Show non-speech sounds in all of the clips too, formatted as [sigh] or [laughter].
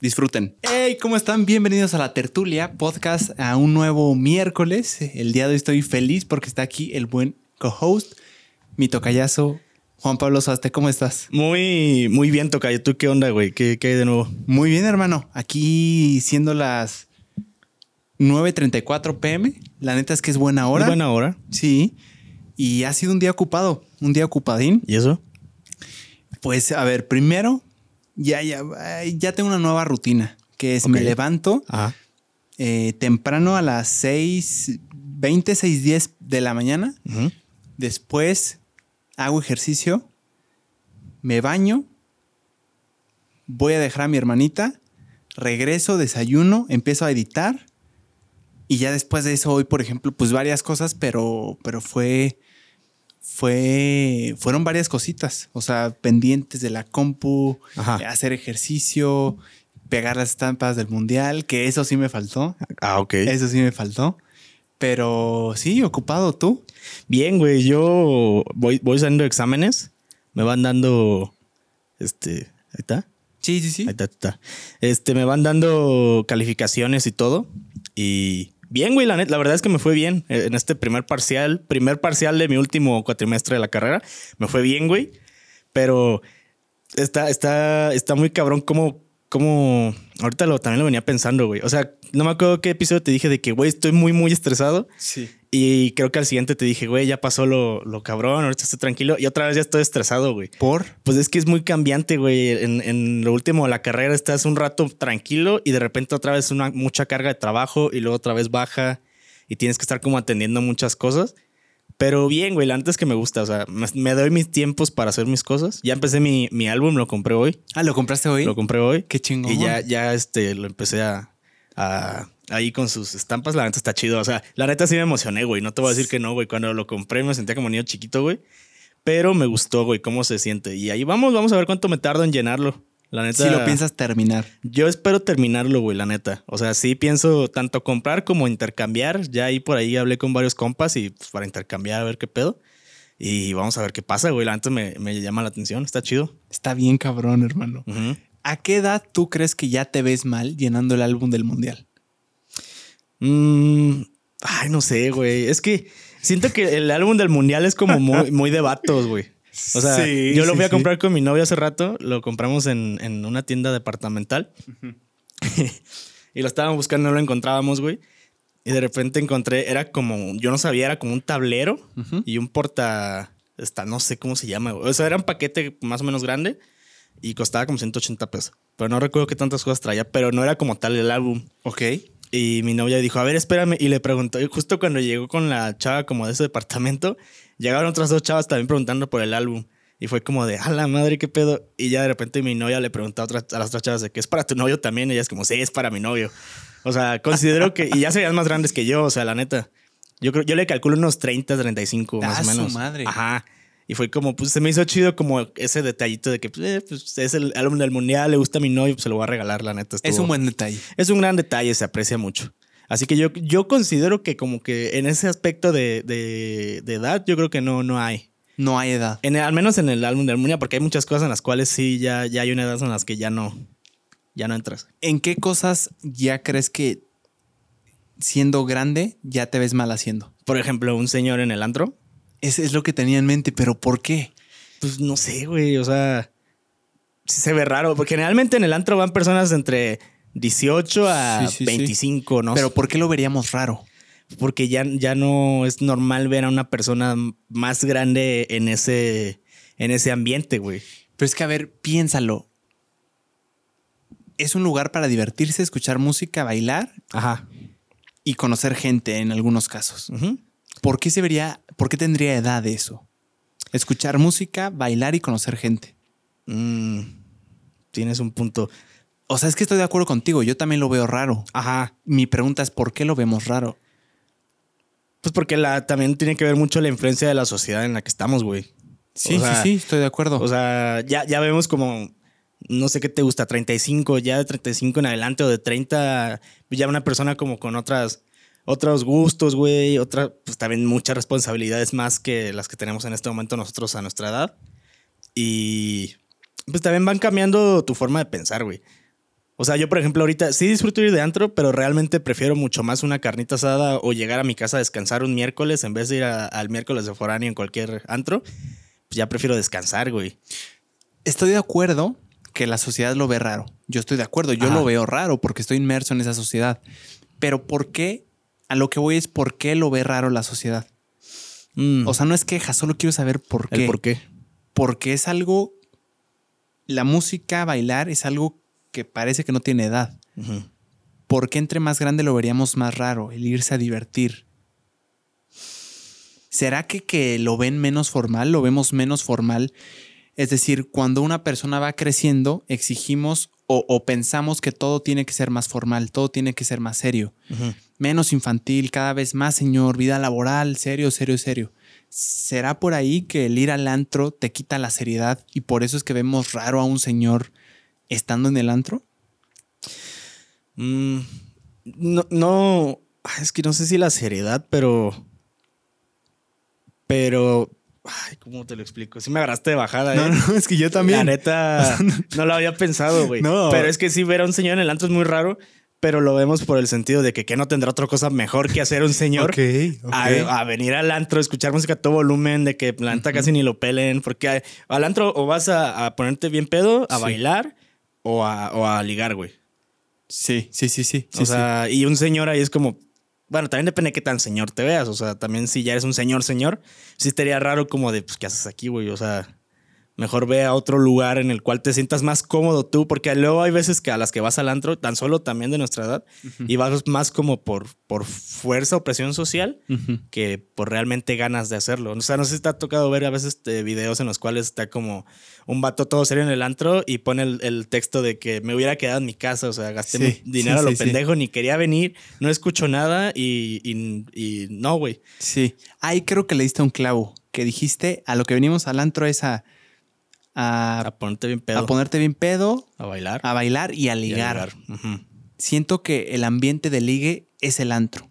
Disfruten. Hey, ¿cómo están? Bienvenidos a la Tertulia Podcast, a un nuevo miércoles. El día de hoy estoy feliz porque está aquí el buen co-host, mi tocayazo, Juan Pablo Saste. ¿Cómo estás? Muy, muy bien, tocayo. ¿Tú qué onda, güey? ¿Qué, ¿Qué hay de nuevo? Muy bien, hermano. Aquí siendo las 9.34 pm. La neta es que es buena hora. Es buena hora. Sí. Y ha sido un día ocupado, un día ocupadín. ¿Y eso? Pues a ver, primero ya, ya, ya tengo una nueva rutina, que es me levanto eh, temprano a las 6, 20, 6, 10 de la mañana. Después hago ejercicio, me baño, voy a dejar a mi hermanita, regreso, desayuno, empiezo a editar. Y ya después de eso hoy, por ejemplo, pues varias cosas, pero, pero fue fue, fueron varias cositas, o sea, pendientes de la compu, hacer ejercicio, pegar las estampas del mundial, que eso sí me faltó. Ah, ok. Eso sí me faltó. Pero sí, ocupado tú. Bien, güey, yo voy, voy saliendo exámenes, me van dando, este, ahí está. Sí, sí, sí. Ahí está, ahí está. Este, me van dando calificaciones y todo. Y Bien, güey, la, la verdad es que me fue bien eh, en este primer parcial, primer parcial de mi último cuatrimestre de la carrera. Me fue bien, güey. Pero está, está, está muy cabrón como, como, ahorita también lo venía pensando, güey. O sea, no me acuerdo qué episodio te dije de que, güey, estoy muy, muy estresado. Sí. Y creo que al siguiente te dije, güey, ya pasó lo, lo cabrón, ahorita estoy tranquilo. Y otra vez ya estoy estresado, güey. ¿Por? Pues es que es muy cambiante, güey. En, en, lo último de la carrera estás un rato tranquilo y de repente otra vez una mucha carga de trabajo y luego otra vez baja y tienes que estar como atendiendo muchas cosas. Pero bien, güey, antes que me gusta, o sea, me, doy mis tiempos para hacer mis cosas. Ya empecé mi, mi álbum, lo compré hoy. Ah, ¿lo compraste hoy? Lo compré hoy. Qué chingón. Y ya, ya este, lo empecé a, a ahí con sus estampas, la neta está chido. O sea, la neta sí me emocioné, güey. No te voy a decir que no, güey. Cuando lo compré me sentía como niño chiquito, güey. Pero me gustó, güey, cómo se siente. Y ahí vamos, vamos a ver cuánto me tardo en llenarlo. La neta. Si lo piensas terminar. Yo espero terminarlo, güey, la neta. O sea, sí pienso tanto comprar como intercambiar. Ya ahí por ahí hablé con varios compas y pues, para intercambiar a ver qué pedo. Y vamos a ver qué pasa, güey. La neta me, me llama la atención. Está chido. Está bien cabrón, hermano. ¿A qué edad tú crees que ya te ves mal llenando el álbum del mundial? Mm, ay, no sé, güey. Es que siento que el álbum del mundial es como muy, muy de vatos, güey. O sea, yo lo fui a comprar con mi novia hace rato. Lo compramos en, una tienda departamental. [laughs] y lo estábamos buscando, no lo encontrábamos, güey. Y de repente encontré, era como, yo no sabía, era como un tablero y un porta, esta, no sé cómo se llama, güey. O sea, era un paquete más o menos grande y costaba como 180 pesos. Pero no recuerdo qué tantas cosas traía, pero no era como tal el álbum. Ok. Y mi novia dijo, a ver, espérame. Y le preguntó, y justo cuando llegó con la chava como de ese departamento, llegaron otras dos chavas también preguntando por el álbum. Y fue como de, a la madre, qué pedo. Y ya de repente mi novia le preguntó a, otras, a las otras chavas de que es para tu novio también. Y ella es como, sí, es para mi novio. O sea, considero que, y ya serían más grandes que yo, o sea, la neta. Yo creo, yo le calculo unos 30, 35 más o menos. Su madre. Ajá. Y fue como, pues se me hizo chido como ese detallito de que pues, eh, pues, es el álbum del mundial, le gusta a mi novio, pues se lo voy a regalar, la neta. es un buen detalle. Es un gran detalle, se aprecia mucho. Así que yo, yo considero que como que en ese aspecto de, de, edad, yo creo que no, no hay. No hay edad. En al menos en el álbum de Armonía, porque hay muchas cosas en las cuales sí ya, ya hay una edad en las que ya no, ya no entras. ¿En qué cosas ya crees que siendo grande ya te ves mal haciendo? Por ejemplo, un señor en el antro. Ese es lo que tenía en mente, pero ¿por qué? Pues no sé, güey. O sea, se ve raro, porque generalmente en el antro van personas entre 18 a 25, ¿no? Pero ¿por qué lo veríamos raro? Porque ya, ya no es normal ver a una persona más grande en ese, en ese ambiente, güey. Pero es que, a ver, piénsalo. Es un lugar para divertirse, escuchar música, bailar. Ajá. Y conocer gente en algunos casos. ¿Por qué se vería, por qué tendría edad eso? Escuchar música, bailar y conocer gente. Mm, tienes un punto. O sea, es que estoy de acuerdo contigo. Yo también lo veo raro. Ajá. Mi pregunta es: ¿por qué lo vemos raro? Pues porque la, también tiene que ver mucho la influencia de la sociedad en la que estamos, güey. Sí, sí, sí, estoy de acuerdo. O sea, ya, ya vemos como, no sé qué te gusta, 35, ya de 35 en adelante o de 30, ya una persona como con otras, otros gustos, güey, otra, pues también muchas responsabilidades más que las que tenemos en este momento nosotros a nuestra edad. Y pues también van cambiando tu forma de pensar, güey. O sea, yo, por ejemplo, ahorita sí disfruto ir de antro, pero realmente prefiero mucho más una carnita asada o llegar a mi casa a descansar un miércoles en vez de ir al miércoles de foráneo en cualquier antro pues ya prefiero descansar, güey. Estoy de acuerdo que la sociedad lo ve raro. Yo estoy de acuerdo, yo lo veo raro porque estoy inmerso en esa sociedad. Pero ¿por qué? A lo que voy es por qué lo ve raro la sociedad. Mm. O sea, no es queja, solo quiero saber por qué. por qué? Porque es algo. La música, bailar, es algo que parece que no tiene edad. ¿Por qué entre más grande lo veríamos más raro? El irse a divertir. ¿Será que, que lo ven menos formal, lo vemos menos formal? Es decir, cuando una persona va creciendo, exigimos o, pensamos que todo tiene que ser más formal, todo tiene que ser más serio, menos infantil, cada vez más señor, vida laboral, serio, serio, serio. ¿Será por ahí que el ir al antro te quita la seriedad y por eso es que vemos raro a un señor estando en el antro? Mm, no, no, es que no sé si la seriedad, pero pero, ay, ¿cómo te lo explico? Si me agarraste de bajada. No, ¿eh? no, es que yo también. La neta, [laughs] no lo había pensado, güey. No. Pero es que sí, ver a un señor en el antro es muy raro, pero lo vemos por el sentido de que, que no tendrá otra cosa mejor que hacer un señor okay, A, venir al antro, escuchar música a todo volumen, de que la neta casi ni lo pelen, porque al antro o vas a, ponerte bien pedo, a bailar o a, o a ligar, güey. Sí, sí, sí, sí. O sea, y un señor ahí es como, bueno, también depende de qué tan señor te veas. O sea, también si ya eres un señor, señor, sí estaría raro como de, pues, ¿qué haces aquí, güey? O sea, Mejor ve a otro lugar en el cual te sientas más cómodo tú, porque luego hay veces que a las que vas al antro, tan solo también de nuestra edad, y vas más como por, por fuerza o presión social que por realmente ganas de hacerlo. O sea, no sé si te ha tocado ver a veces eh, videos en los cuales está como un vato todo serio en el antro y pone el, texto de que me hubiera quedado en mi casa, o sea, gasté dinero a lo pendejo, ni quería venir, no escucho nada y, y no, güey. Sí, ahí creo que le diste un clavo, que dijiste a lo que venimos al antro es a a, ponerte bien pedo. A ponerte bien pedo. A bailar. A bailar y a ligar. Siento que el ambiente de ligue es el antro.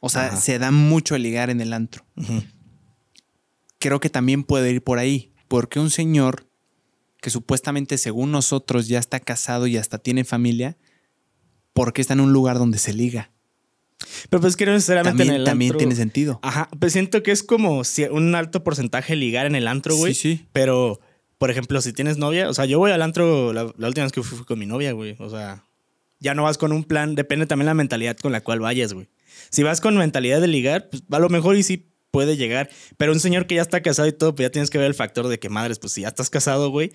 O sea, se da mucho el ligar en el antro. Creo que también puede ir por ahí. Porque un señor que supuestamente según nosotros ya está casado y hasta tiene familia, ¿por qué está en un lugar donde se liga? Pero pues que no necesariamente en el También tiene sentido. Ajá, pues siento que es como un alto porcentaje ligar en el antro, güey. Sí, sí. Pero por ejemplo, si tienes novia, o sea, yo voy al antro, la, última vez que fui, fui con mi novia, güey. O sea, ya no vas con un plan, depende también la mentalidad con la cual vayas, güey. Si vas con mentalidad de ligar, pues a lo mejor y sí puede llegar. Pero un señor que ya está casado y todo, pues ya tienes que ver el factor de que, madres, pues si ya estás casado, güey,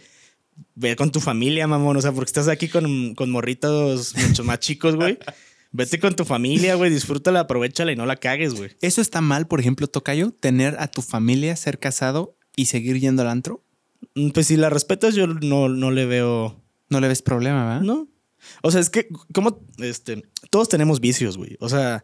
ve con tu familia, mamón. O sea, porque estás aquí con, con morritos mucho más chicos, güey. [laughs] Vete con tu familia, güey, disfrútala, aprovechala y no la cagues, güey. ¿Eso está mal, por ejemplo, Tocayo? ¿Tener a tu familia, ser casado y seguir yendo al antro? Mm, pues si la respetas, yo no, no le veo. No le ves problema, ¿verdad? No. O sea, es que, como, este, todos tenemos vicios, güey. O sea,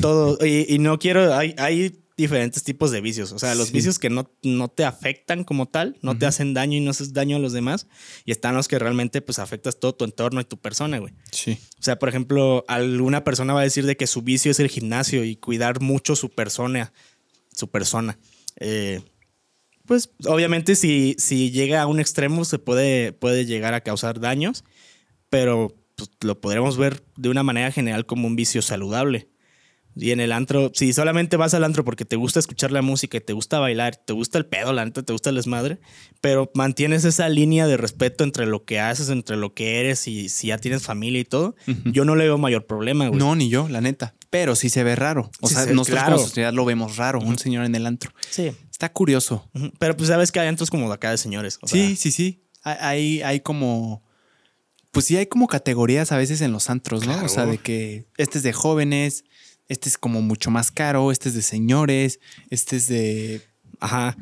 todo. Y, no quiero. Hay, hay diferentes tipos de vicios. O sea, los vicios que no, no te afectan como tal, no te hacen daño y no haces daño a los demás. Y están los que realmente, pues, afectas todo tu entorno y tu persona, güey. Sí. O sea, por ejemplo, alguna persona va a decir de que su vicio es el gimnasio y cuidar mucho su persona. Su persona. Eh, pues obviamente si, si llega a un extremo se puede, puede llegar a causar daños, pero pues, lo podremos ver de una manera general como un vicio saludable. Y en el antro, si solamente vas al antro porque te gusta escuchar la música, te gusta bailar, te gusta el pedo, la neta, te gusta el desmadre, pero mantienes esa línea de respeto entre lo que haces, entre lo que eres y si ya tienes familia y todo, yo no le veo mayor problema, güey. No, ni yo, la neta. Pero sí se ve raro. O sea, nosotros como sociedad lo vemos raro, un señor en el antro. Sí. Está curioso. Pero pues sabes que hay antros como de acá de señores. sí, sí, sí. Hay, hay como. Pues sí, hay como categorías a veces en los antros, ¿no? O sea, de que este es de jóvenes, este es como mucho más caro, este es de señores, este es de Ajá.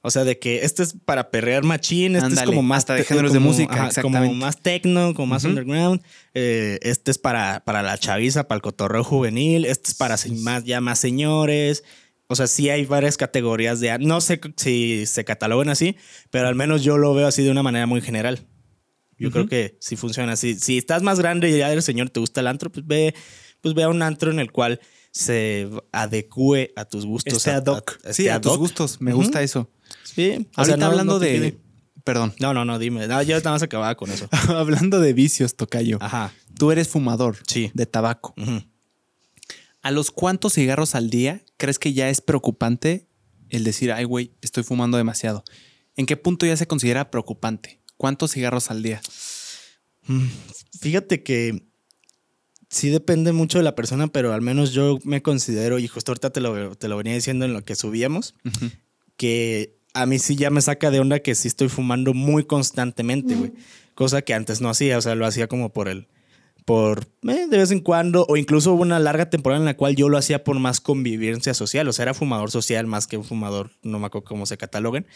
O sea, de que este es para perrear machín, este es como más de géneros de música, como más techno, como más underground. Eh, este es para, para la chaviza, para el cotorreo juvenil. Este es para más, ya más señores. O sea, sí hay varias categorías de... No sé si se catalogan así, pero al menos yo lo veo así de una manera muy general. Yo creo que sí funciona así. Si estás más grande y ya eres señor, te gusta el antro, pues ve, pues ve a un antro en el cual se adecue a tus gustos. Este ad hoc. sí, a tus gustos. Me gusta eso. Sí. Ahorita hablando de... Perdón. No, no, no, dime. No, yo nada más acababa con eso. [laughs] hablando de vicios, Tocayo. Ajá. Tú eres fumador. Sí. De tabaco. ¿A los cuántos cigarros al día crees que ya es preocupante el decir, ay, güey, estoy fumando demasiado? ¿En qué punto ya se considera preocupante? ¿Cuántos cigarros al día? Mm, fíjate que sí depende mucho de la persona, pero al menos yo me considero, y justo ahorita te lo, te lo venía diciendo en lo que subíamos, que a mí sí ya me saca de onda que sí estoy fumando muy constantemente, güey. Cosa que antes no hacía, o sea, lo hacía como por el, por eh, de vez en cuando, o incluso hubo una larga temporada en la cual yo lo hacía por más convivencia social, o sea, era fumador social más que un fumador, no me acuerdo cómo se cataloguen,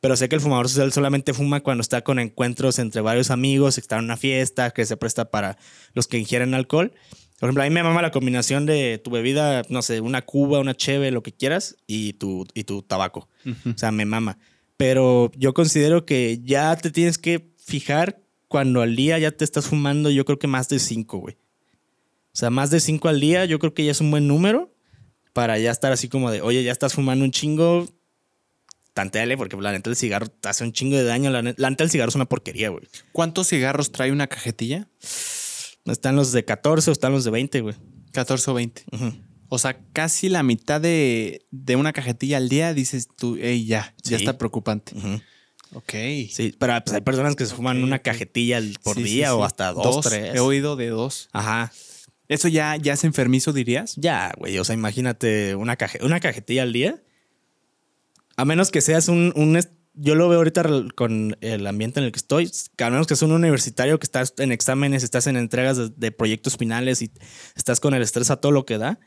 pero sé que el fumador social solamente fuma cuando está con encuentros entre varios amigos, está en una fiesta, que se presta para los que ingieren alcohol. Por ejemplo, a mí me mama la combinación de tu bebida, no sé, una cuba, una cheve, lo que quieras, y tu, y tu tabaco. O sea, me mama. Pero yo considero que ya te tienes que fijar cuando al día ya te estás fumando, yo creo que más de cinco, güey. O sea, más de cinco al día, yo creo que ya es un buen número para ya estar así como de, oye, ya estás fumando un chingo, tanteale, porque la neta el cigarro te hace un chingo de daño. La neta, el cigarro es una porquería, güey. ¿Cuántos cigarros trae una cajetilla? Están los de 14 o están los de 20, güey. 14 o 20. O sea, casi la mitad de, una cajetilla al día dices tú, hey, ya, ya está preocupante. Ok. Sí, pero pues hay personas que se fuman una cajetilla por día o hasta dos, tres. He oído de dos. Ajá. ¿Eso ya, ya es enfermizo, dirías? Ya, güey. O sea, imagínate una, una cajetilla al día. A menos que seas un, un, Yo lo veo ahorita con el ambiente en el que estoy. A menos que seas un universitario que estás en exámenes, estás en entregas de, de proyectos finales y estás con el estrés a todo lo que da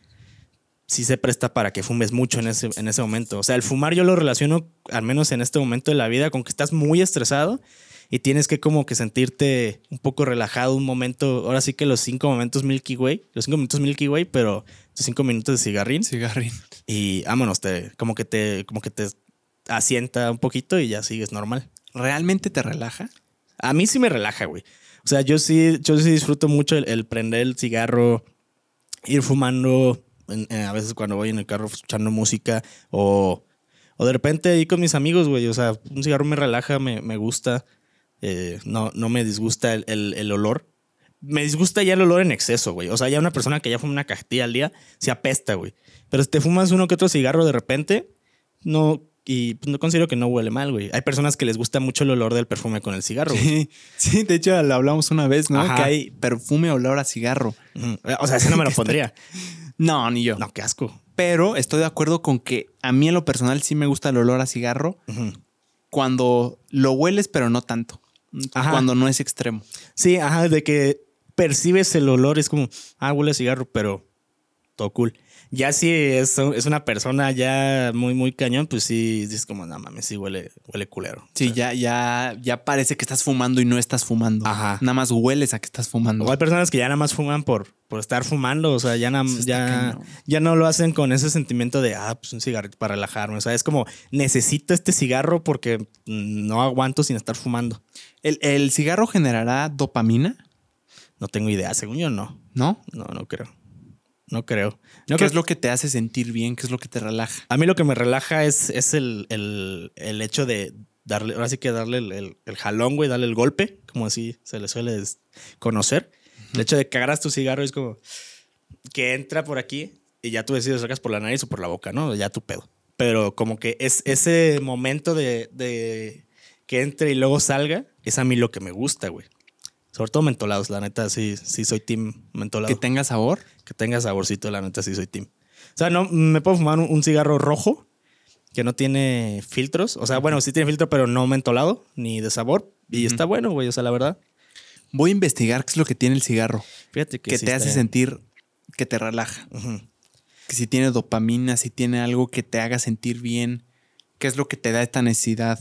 sí se presta para que fumes mucho en ese, en ese momento. O sea, el fumar yo lo relaciono, al menos en este momento de la vida, con que estás muy estresado y tienes que como que sentirte un poco relajado un momento. Ahora sí que los cinco momentos Milky Way, los cinco minutos Milky Way, pero los cinco minutos de cigarrín. Cigarrín. Y vámonos, te, como que te, como que te asienta un poquito y ya sigues normal. ¿Realmente te relaja? A mí sí me relaja, güey. O sea, yo sí, yo sí disfruto mucho el prender el cigarro, ir fumando a veces cuando voy en el carro escuchando música o, o de repente ahí con mis amigos, güey. O sea, un cigarro me relaja, me, me gusta. Eh, no, no me disgusta el, el, olor. Me disgusta ya el olor en exceso, güey. O sea, ya una persona que ya fuma una cajetilla al día se apesta, güey. Pero si te fumas uno que otro cigarro de repente, no, y pues, no considero que no huele mal, güey. Hay personas que les gusta mucho el olor del perfume con el cigarro. Sí, sí de hecho lo hablamos una vez, ¿no? Que hay perfume olor a cigarro. O sea, ese no me lo [laughs] pondría. No, ni yo. No, qué asco. Pero estoy de acuerdo con que a mí en lo personal sí me gusta el olor a cigarro cuando lo hueles, pero no tanto. Cuando no es extremo. Sí, ajá, de que percibes el olor, es como, ah, huele a cigarro, pero todo cool. Ya si es, es una persona ya muy, muy cañón, pues sí, es como, no mames, sí huele, huele culero. Sí, ya, ya, ya parece que estás fumando y no estás fumando. Ajá. Nada más hueles a que estás fumando. O hay personas que ya nada más fuman por, por estar fumando. O sea, ya, ya, ya no lo hacen con ese sentimiento de, ah, pues un cigarrito para relajarme. O sea, es como, necesito este cigarro porque no aguanto sin estar fumando. ¿El, el cigarro generará dopamina? No tengo idea, según yo no. ¿No? No, no creo. No creo. ¿Qué es lo que te hace sentir bien? ¿Qué es lo que te relaja? A mí lo que me relaja es, es el, hecho de darle, ahora sí que darle el, jalón, güey, darle el golpe, como así se le suele conocer. El hecho de que agarras tu cigarro es como que entra por aquí y ya tú decides sacas por la nariz o por la boca, ¿no? Ya tu pedo. Pero como que es ese momento de, de que entre y luego salga, es a mí lo que me gusta, güey. Sobre todo mentolados, la neta, sí, sí soy team mentolado. ¿Que tenga sabor? Que tenga saborcito, la neta, sí soy team. O sea, no, me puedo fumar un, cigarro rojo que no tiene filtros. O sea, bueno, sí tiene filtro, pero no mentolado ni de sabor. Y está bueno, güey, o sea, la verdad. Voy a investigar qué es lo que tiene el cigarro. Fíjate que, que te hace sentir que te relaja. Que si tiene dopamina, si tiene algo que te haga sentir bien, ¿qué es lo que te da esta necesidad?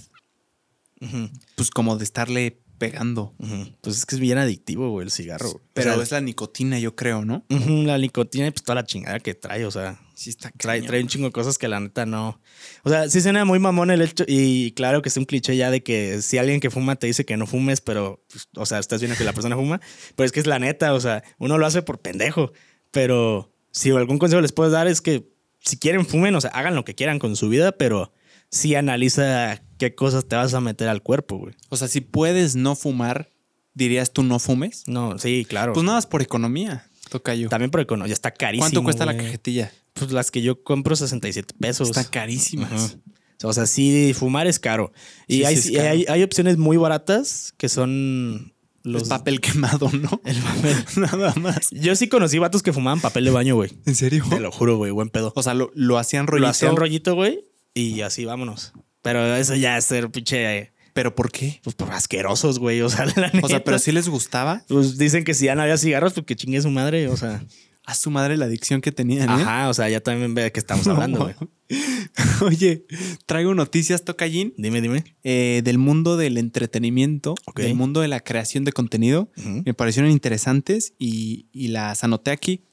Pues como de estarle pegando. Pues es que es bien adictivo, güey, el cigarro. Pero es la nicotina, yo creo, ¿no? la nicotina y pues toda la chingada que trae, o sea. Sí está trae, trae, un chingo de cosas que la neta no. O sea, sí suena muy mamón el hecho. Y claro que es un cliché ya de que si alguien que fuma te dice que no fumes, pero, pues, o sea, estás viendo que la persona fuma. Pero es que es la neta, o sea, uno lo hace por pendejo. Pero si algún consejo les puedes dar es que si quieren fumen, o sea, hagan lo que quieran con su vida, pero sí analiza qué cosas te vas a meter al cuerpo, güey. O sea, si puedes no fumar, dirías tú no fumes. No, sí, claro. Pues nada más por economía, toca yo. También por economía, está carísimo. ¿Cuánto cuesta la cajetilla? Pues las que yo compro 67 pesos. Están carísimas. O sea, sí, fumar es caro. Y hay, hay, opciones muy baratas que son los... El papel quemado, ¿no? [laughs] El papel. [laughs] Nada más. Yo sí conocí vatos que fumaban papel de baño, güey. ¿En serio? Te lo juro, güey. Buen pedo. O sea, lo, lo hacían rollito. Lo hacían rollito, güey. Y así vámonos. Pero eso ya es ser pinche. ¿Pero por qué? Pues por asquerosos, güey. O sea, [laughs] la O sea, pero sí les gustaba. Pues dicen que si ya no había cigarros, pues que chingue su madre. O sea. A su madre la adicción que tenían. ¿eh? Ajá, o sea, ya también ve de qué estamos hablando, güey. [laughs] Oye, traigo noticias, Tocallín. Dime, dime. Eh, del mundo del entretenimiento, del mundo de la creación de contenido. Me parecieron interesantes y, y, las anoté aquí.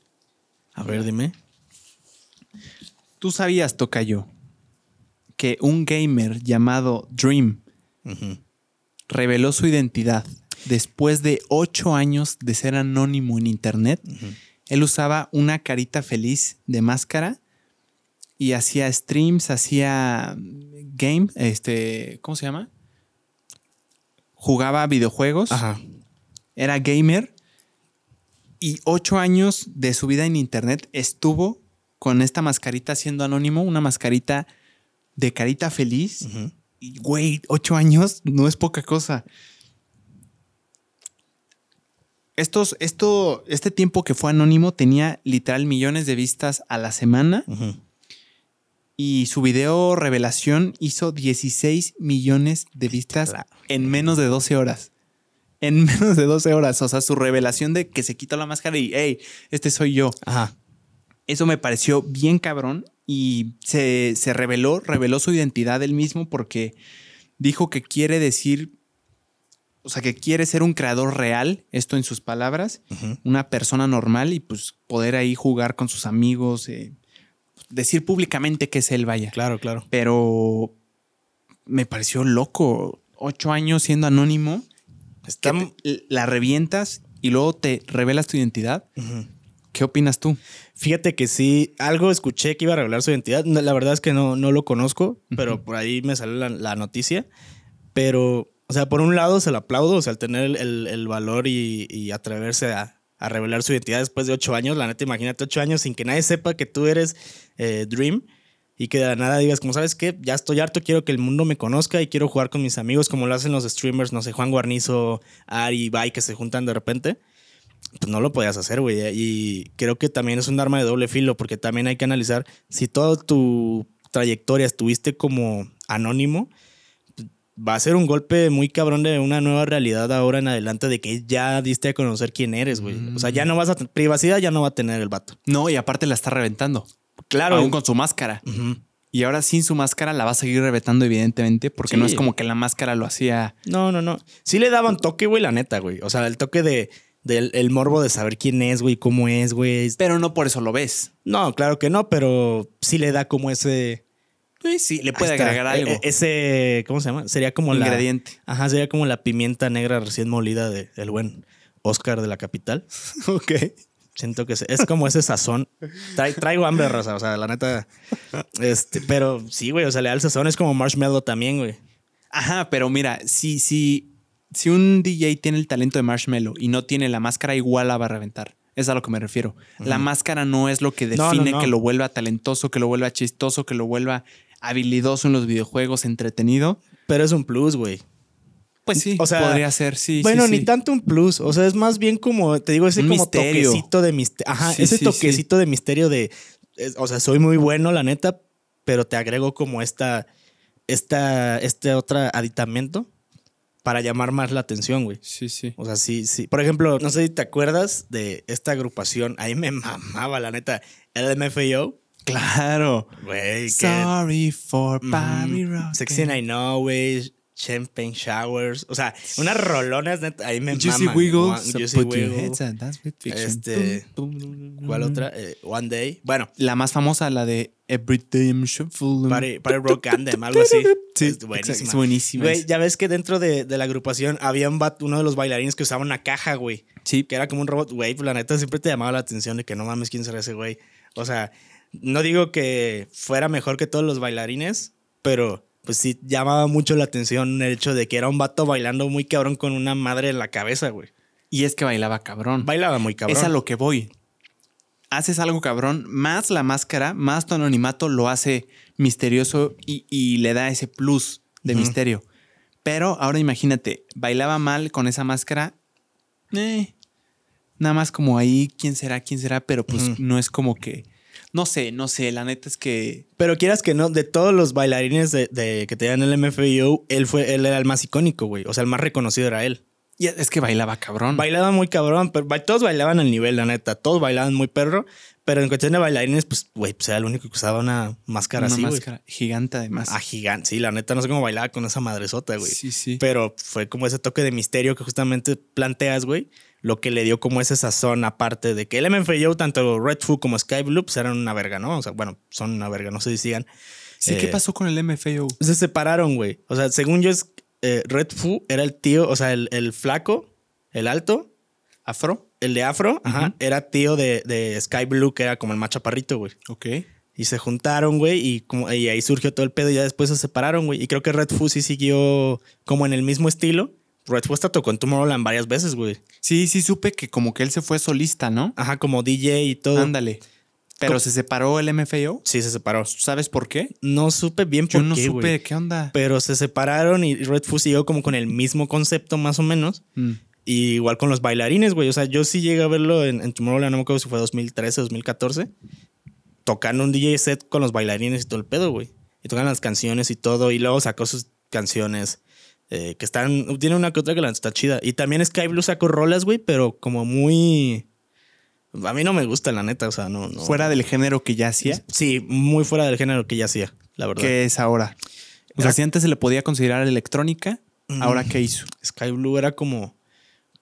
A ver, dime. Tú sabías, Tocayo, que un gamer llamado Dream reveló su identidad después de ocho años de ser anónimo en Internet. Él usaba una carita feliz de máscara y hacía streams, hacía game, este, ¿cómo se llama? Jugaba videojuegos. Era gamer. Y ocho años de su vida en Internet estuvo con esta mascarita siendo anónimo, una mascarita de carita feliz. Y, güey, ocho años no es poca cosa. Estos, esto, este tiempo que fue anónimo tenía literal millones de vistas a la semana. Y su video revelación hizo 16 millones de vistas en menos de 12 horas. En [laughs] menos de 12 horas. O sea, su revelación de que se quitó la máscara y, hey, este soy yo. Ajá. Eso me pareció bien cabrón y se, reveló, reveló su identidad él mismo porque dijo que quiere decir, o sea, que quiere ser un creador real, esto en sus palabras, una persona normal y pues poder ahí jugar con sus amigos, eh, decir públicamente que es él, vaya. Claro, claro. Pero me pareció loco, ocho años siendo anónimo, la revientas y luego te revelas tu identidad. ¿Qué opinas tú? Fíjate que sí, algo escuché que iba a revelar su identidad. La verdad es que no, no lo conozco, pero por ahí me salió la, noticia. Pero, o sea, por un lado se lo aplaudo, o sea, al tener el, valor y, atreverse a, revelar su identidad después de ocho años. La neta, imagínate ocho años sin que nadie sepa que tú eres eh, Dream y que de nada digas, como sabes qué, ya estoy harto, quiero que el mundo me conozca y quiero jugar con mis amigos como lo hacen los streamers, no sé, Juan Guarnizo, Ari, Bai, que se juntan de repente pues no lo podías hacer, güey. Y creo que también es un arma de doble filo, porque también hay que analizar si toda tu trayectoria estuviste como anónimo, va a ser un golpe muy cabrón de una nueva realidad ahora en adelante de que ya diste a conocer quién eres, güey. O sea, ya no vas a... Privacidad ya no va a tener el vato. No, y aparte la está reventando. Claro. Aún con su máscara. Y ahora sin su máscara la va a seguir reventando, evidentemente, porque no es como que la máscara lo hacía. No, no, no. Sí le daban toque, güey, la neta, güey. O sea, el toque de del el morbo de saber quién es, güey, cómo es, güey. Pero no por eso lo ves. No, claro que no, pero sí le da como ese. sí, le puede agregar algo. E, ese, ¿cómo se llama? Sería como la. Ingrediente. Ajá, sería como la pimienta negra recién molida del buen Oscar de la capital. [laughs] ok. Siento que es como ese sazón. traigo hambre, Rosa. O sea, la neta. Este, pero sí, güey. O sea, le da el sazón. Es como marshmallow también, güey. Ajá, pero mira, sí, sí si un DJ tiene el talento de Marshmallow y no tiene la máscara, igual la va a reventar. Es a lo que me refiero. La máscara no es lo que define que lo vuelva talentoso, que lo vuelva chistoso, que lo vuelva habilidoso en los videojuegos, entretenido. Pero es un plus, güey. Pues sí, o sea, podría ser, sí. Bueno, ni tanto un plus. O sea, es más bien como, te digo, ese como toquecito de misterio. Ajá, ese toquecito de misterio de. o sea, soy muy bueno, la neta, pero te agrego como esta. Esta, este otro aditamento para llamar más la atención, güey. Sí, sí. O sea, sí, sí. Por ejemplo, no sé si te acuerdas de esta agrupación. Ahí me mamaba, la neta. El MFAO. Claro. Güey, Sorry for Bobby Rock. Sexy I Know, güey. Champagne Showers. O sea, unas rolonas, neta, ahí me Juicy Wiggles. Juicy Wiggles. Este, ¿Cuál otra? Eh, One Day. Bueno. La más famosa, la de Every Day I'm Shuffling. Party, Rock Anthem, algo así. Sí, es buenísima. Es buenísima. Güey, ya ves que dentro de, de la agrupación había un uno de los bailarines que usaba una caja, güey. Sí. Que era como un robot. Güey, pues la neta siempre te llamaba la atención de que no mames quién será ese güey. O sea, no digo que fuera mejor que todos los bailarines, pero pues sí llamaba mucho la atención el hecho de que era un vato bailando muy cabrón con una madre en la cabeza, güey. Y es que bailaba cabrón. Bailaba muy cabrón. Es a lo que voy. Haces algo cabrón, más la máscara, más tu anonimato lo hace misterioso y, le da ese plus de misterio. Pero ahora imagínate, bailaba mal con esa máscara. Eh, nada más como ahí, ¿quién será? ¿Quién será? Pero pues no es como que no sé, no sé, la neta es que. Pero quieras que no, de todos los bailarines de, que tenían el MFAO, él fue, él era el más icónico, güey. O sea, el más reconocido era él. Y es que bailaba cabrón. Bailaba muy cabrón, pero todos bailaban al nivel, la neta. Todos bailaban muy perro. Pero en cuestión de bailarines, pues, güey, pues era el único que usaba una máscara una así, máscara gigante además. Ah, gigante. Sí, la neta, no sé cómo bailaba con esa madresota, güey. Sí, sí. Pero fue como ese toque de misterio que justamente planteas, güey lo que le dio como esa sazón aparte de que el MFAO, tanto Red Fu como Sky Blue, pues eran una verga, ¿no? O sea, bueno, son una verga, no sé si sigan. Sí, ¿qué eh, pasó con el MFAO? Se separaron, güey. O sea, según yo, es, eh, Red Fu era el tío, o sea, el, flaco, el alto. ¿Afro? El de Afro, ajá, era tío de, Sky Blue, que era como el más chaparrito, güey. Ok. Y se juntaron, güey, y, como, y ahí surgió todo el pedo y ya después se separaron, güey. Y creo que Red Fu sí siguió como en el mismo estilo Red Fuesta tocó en Tomorrowland varias veces, güey. Sí, sí, supe que como que él se fue solista, ¿no? Ajá, como DJ y todo. Ándale. ¿Pero se separó el MFAO? Sí, se separó. ¿Sabes por qué? No supe bien por qué. Yo no supe qué onda. Pero se separaron y Red Fu siguió como con el mismo concepto, más o menos. Mm. Y igual con los bailarines, güey. O sea, yo sí llegué a verlo en, Tomorrowland, no me acuerdo si fue 2013, 2014. Tocando un DJ set con los bailarines y todo el pedo, güey. Y tocan las canciones y todo. Y luego sacó sus canciones eh, que están. Tiene una que otra que la está chida. Y también Sky Blue sacó rolas, güey, pero como muy. A mí no me gusta, la neta, o sea, no, ¿Fuera del género que ya hacía? Sí, muy fuera del género que ya hacía, la verdad. ¿Qué es ahora? O sea, si antes se le podía considerar electrónica, ¿ahora qué hizo? Sky Blue era como,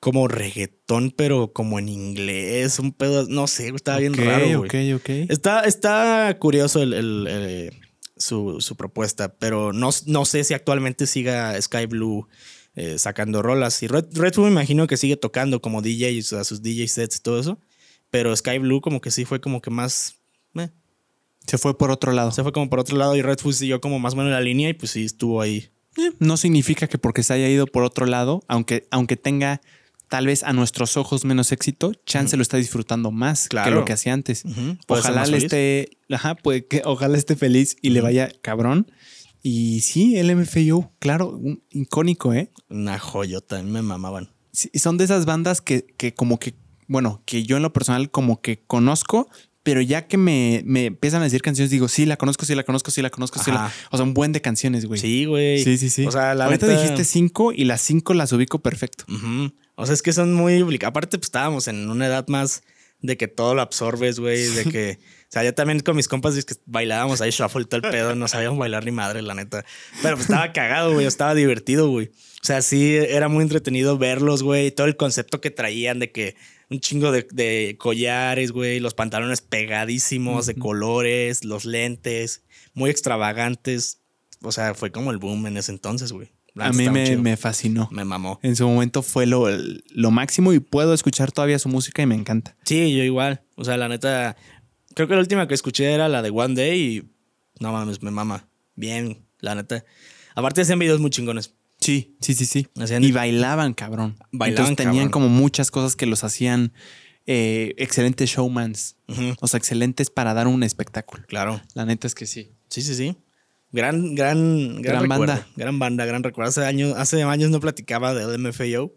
como reggaetón, pero como en inglés, un pedo, no sé, estaba bien raro, güey. Ok, ok, Está, está curioso el, eh, su, propuesta, pero no, no, sé si actualmente siga Sky Blue eh, sacando rolas. Y Red, Red me imagino que sigue tocando como DJ, o sea, sus DJ sets y todo eso, pero Sky Blue como que sí fue como que más... Se fue por otro lado. Se fue como por otro lado y Red Fu siguió como más o menos la línea y pues sí estuvo ahí. Eh, no significa que porque se haya ido por otro lado, aunque, aunque tenga tal vez a nuestros ojos menos éxito, Chance lo está disfrutando más que lo que hacía antes. Ojalá le esté, ajá, puede que, ojalá esté feliz y le vaya cabrón. Y sí, el MFAO, claro, un icónico, ¿eh? Una joyota, me mamaban. son de esas bandas que, que como que, bueno, que yo en lo personal como que conozco, pero ya que me, me, empiezan a decir canciones, digo, sí, la conozco, sí, la conozco, sí, la conozco, sí. La... O sea, un buen de canciones, güey. Sí, güey. Sí, sí, sí. O sea, la Ahorita dijiste cinco y las cinco las ubico perfecto. O sea, es que son muy Aparte, pues estábamos en una edad más de que todo lo absorbes, güey, de que... O sea, yo también con mis compas que bailábamos ahí shuffle todo el pedo, no sabíamos bailar ni madre, la neta. Pero pues estaba cagado, güey, estaba divertido, güey. O sea, sí, era muy entretenido verlos, güey, todo el concepto que traían de que un chingo de, collares, güey, los pantalones pegadísimos, de colores, los lentes, muy extravagantes. O sea, fue como el boom en ese entonces, güey. A mí me, fascinó. Me mamó. En su momento fue lo, lo máximo y puedo escuchar todavía su música y me encanta. Sí, yo igual. O sea, la neta, creo que la última que escuché era la de One Day y no mames, me mama. Bien, la neta. Aparte hacían videos muy chingones. Sí, sí, sí, sí. y bailaban, cabrón. Bailaban. Entonces tenían como muchas cosas que los hacían eh, excelentes showmans. O sea, excelentes para dar un espectáculo. Claro. La neta es que sí. Sí, sí, sí. Gran, gran, gran, banda. Gran banda, gran recuerdo. Hace años, hace años no platicaba de MFAO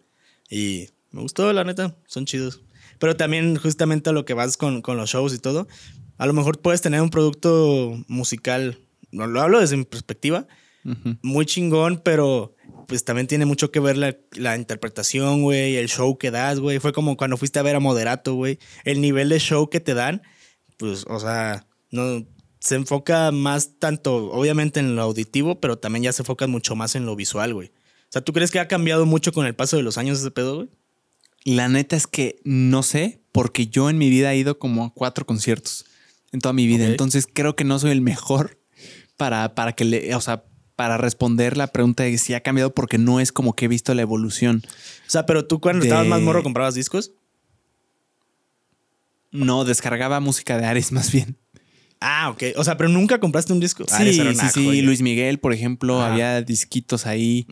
y me gustó, la neta. Son chidos. Pero también, justamente a lo que vas con, con los shows y todo, a lo mejor puedes tener un producto musical. No lo hablo desde mi perspectiva. Muy chingón, pero pues también tiene mucho que ver la, la interpretación, güey, el show que das, güey. Fue como cuando fuiste a ver a Moderato, güey. El nivel de show que te dan, pues, o sea, no, se enfoca más tanto, obviamente, en lo auditivo, pero también ya se enfoca mucho más en lo visual, güey. O sea, ¿tú crees que ha cambiado mucho con el paso de los años ese pedo, güey? La neta es que no sé, porque yo en mi vida he ido como a cuatro conciertos en toda mi vida. Entonces creo que no soy el mejor para, para que le, o sea, para responder la pregunta de si ha cambiado porque no es como que he visto la evolución. O sea, pero tú cuando estabas más morro comprabas discos? No, descargaba música de Ares [laughs] más bien. Ah, ok. O sea, pero nunca compraste un disco. Sí, sí, sí. Luis Miguel, por ejemplo, había disquitos ahí.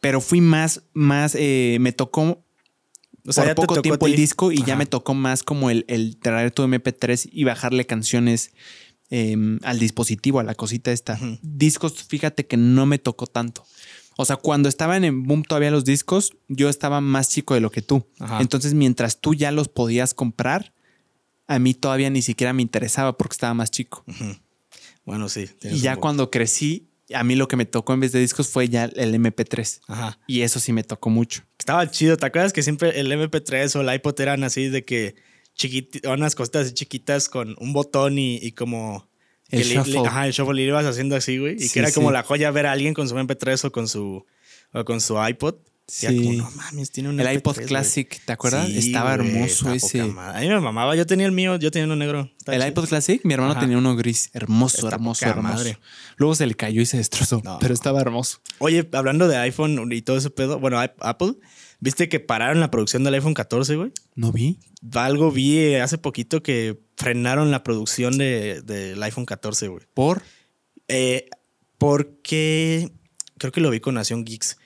Pero fui más, más, eh, me tocó o sea, por poco tiempo el disco y ya me tocó más como el, el traer tu MP3 y bajarle canciones Em, al dispositivo, a la cosita esta. Discos, fíjate que no me tocó tanto. O sea, cuando estaban en boom todavía los discos, yo estaba más chico de lo que tú. Entonces, mientras tú ya los podías comprar, a mí todavía ni siquiera me interesaba porque estaba más chico. Bueno, sí. Y ya cuando crecí, a mí lo que me tocó en vez de discos fue ya el MP3. Ajá. Y eso sí me tocó mucho. Estaba chido. ¿Te acuerdas que siempre el MP3 o el iPod eran así de que unas cositas chiquitas con un botón y, como... El shuffle. ajá, el shuffle y ibas haciendo así, güey. Y que era como la joya ver a alguien con su MP3 o con su, o con su iPod. Sí. Como, no mames, tiene un El iPod Classic, ¿te acuerdas? Estaba hermoso ese. A mí me mamaba. Yo tenía el mío, yo tenía uno negro. el iPod Classic, mi hermano tenía uno gris. Hermoso, hermoso, hermoso. Madre. Luego se le cayó y se destrozó. pero estaba hermoso. Oye, hablando de iPhone y todo ese pedo, bueno, Apple, ¿Viste que pararon la producción del iPhone 14, güey? No vi. Algo vi eh, hace poquito que frenaron la producción del iPhone 14, güey. ¿Por? Eh, porque creo que lo vi con Nación Geeks.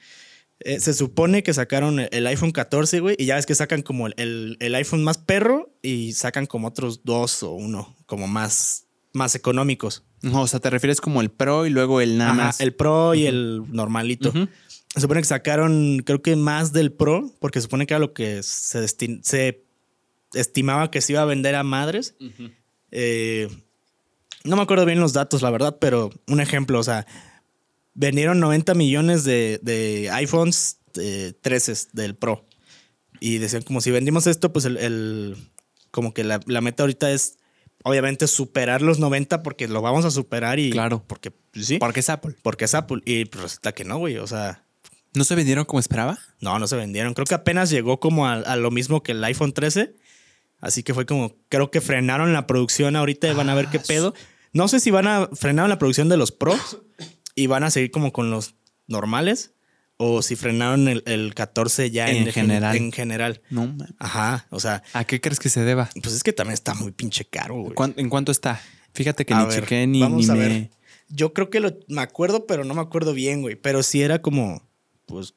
Eh, se supone que sacaron el iPhone 14, güey, y ya ves que sacan como el, iPhone más perro y sacan como otros dos o uno, como más, más económicos. o sea, te refieres como el Pro y luego el nada más. El Pro y el normalito. Se supone que sacaron, creo que más del Pro, porque se supone que era lo que se, se estimaba que se iba a vender a madres. Eh, no me acuerdo bien los datos, la verdad, pero un ejemplo, o sea, vendieron 90 millones de, iPhones 13 del Pro. Y decían como si vendimos esto, pues el, como que la, meta ahorita es obviamente superar los 90 porque lo vamos a superar y claro, porque pues, sí, porque es Apple. Porque es Apple y resulta que no, güey, o sea, ¿No se vendieron como esperaba? No, no se vendieron. Creo que apenas llegó como a, lo mismo que el iPhone 13. Así que fue como, creo que frenaron la producción ahorita y van a ver qué ah, pedo. No sé si van a frenar la producción de los pros y van a seguir como con los normales o si frenaron el, 14 ya en, general. En general. No, Ajá, o sea. ¿A qué crees que se deba? Pues es que también está muy pinche caro, güey. ¿En cuánto está? Fíjate que ni chequé ni, vamos a Ver. Yo creo que lo, me acuerdo, pero no me acuerdo bien, güey. Pero sí era como pues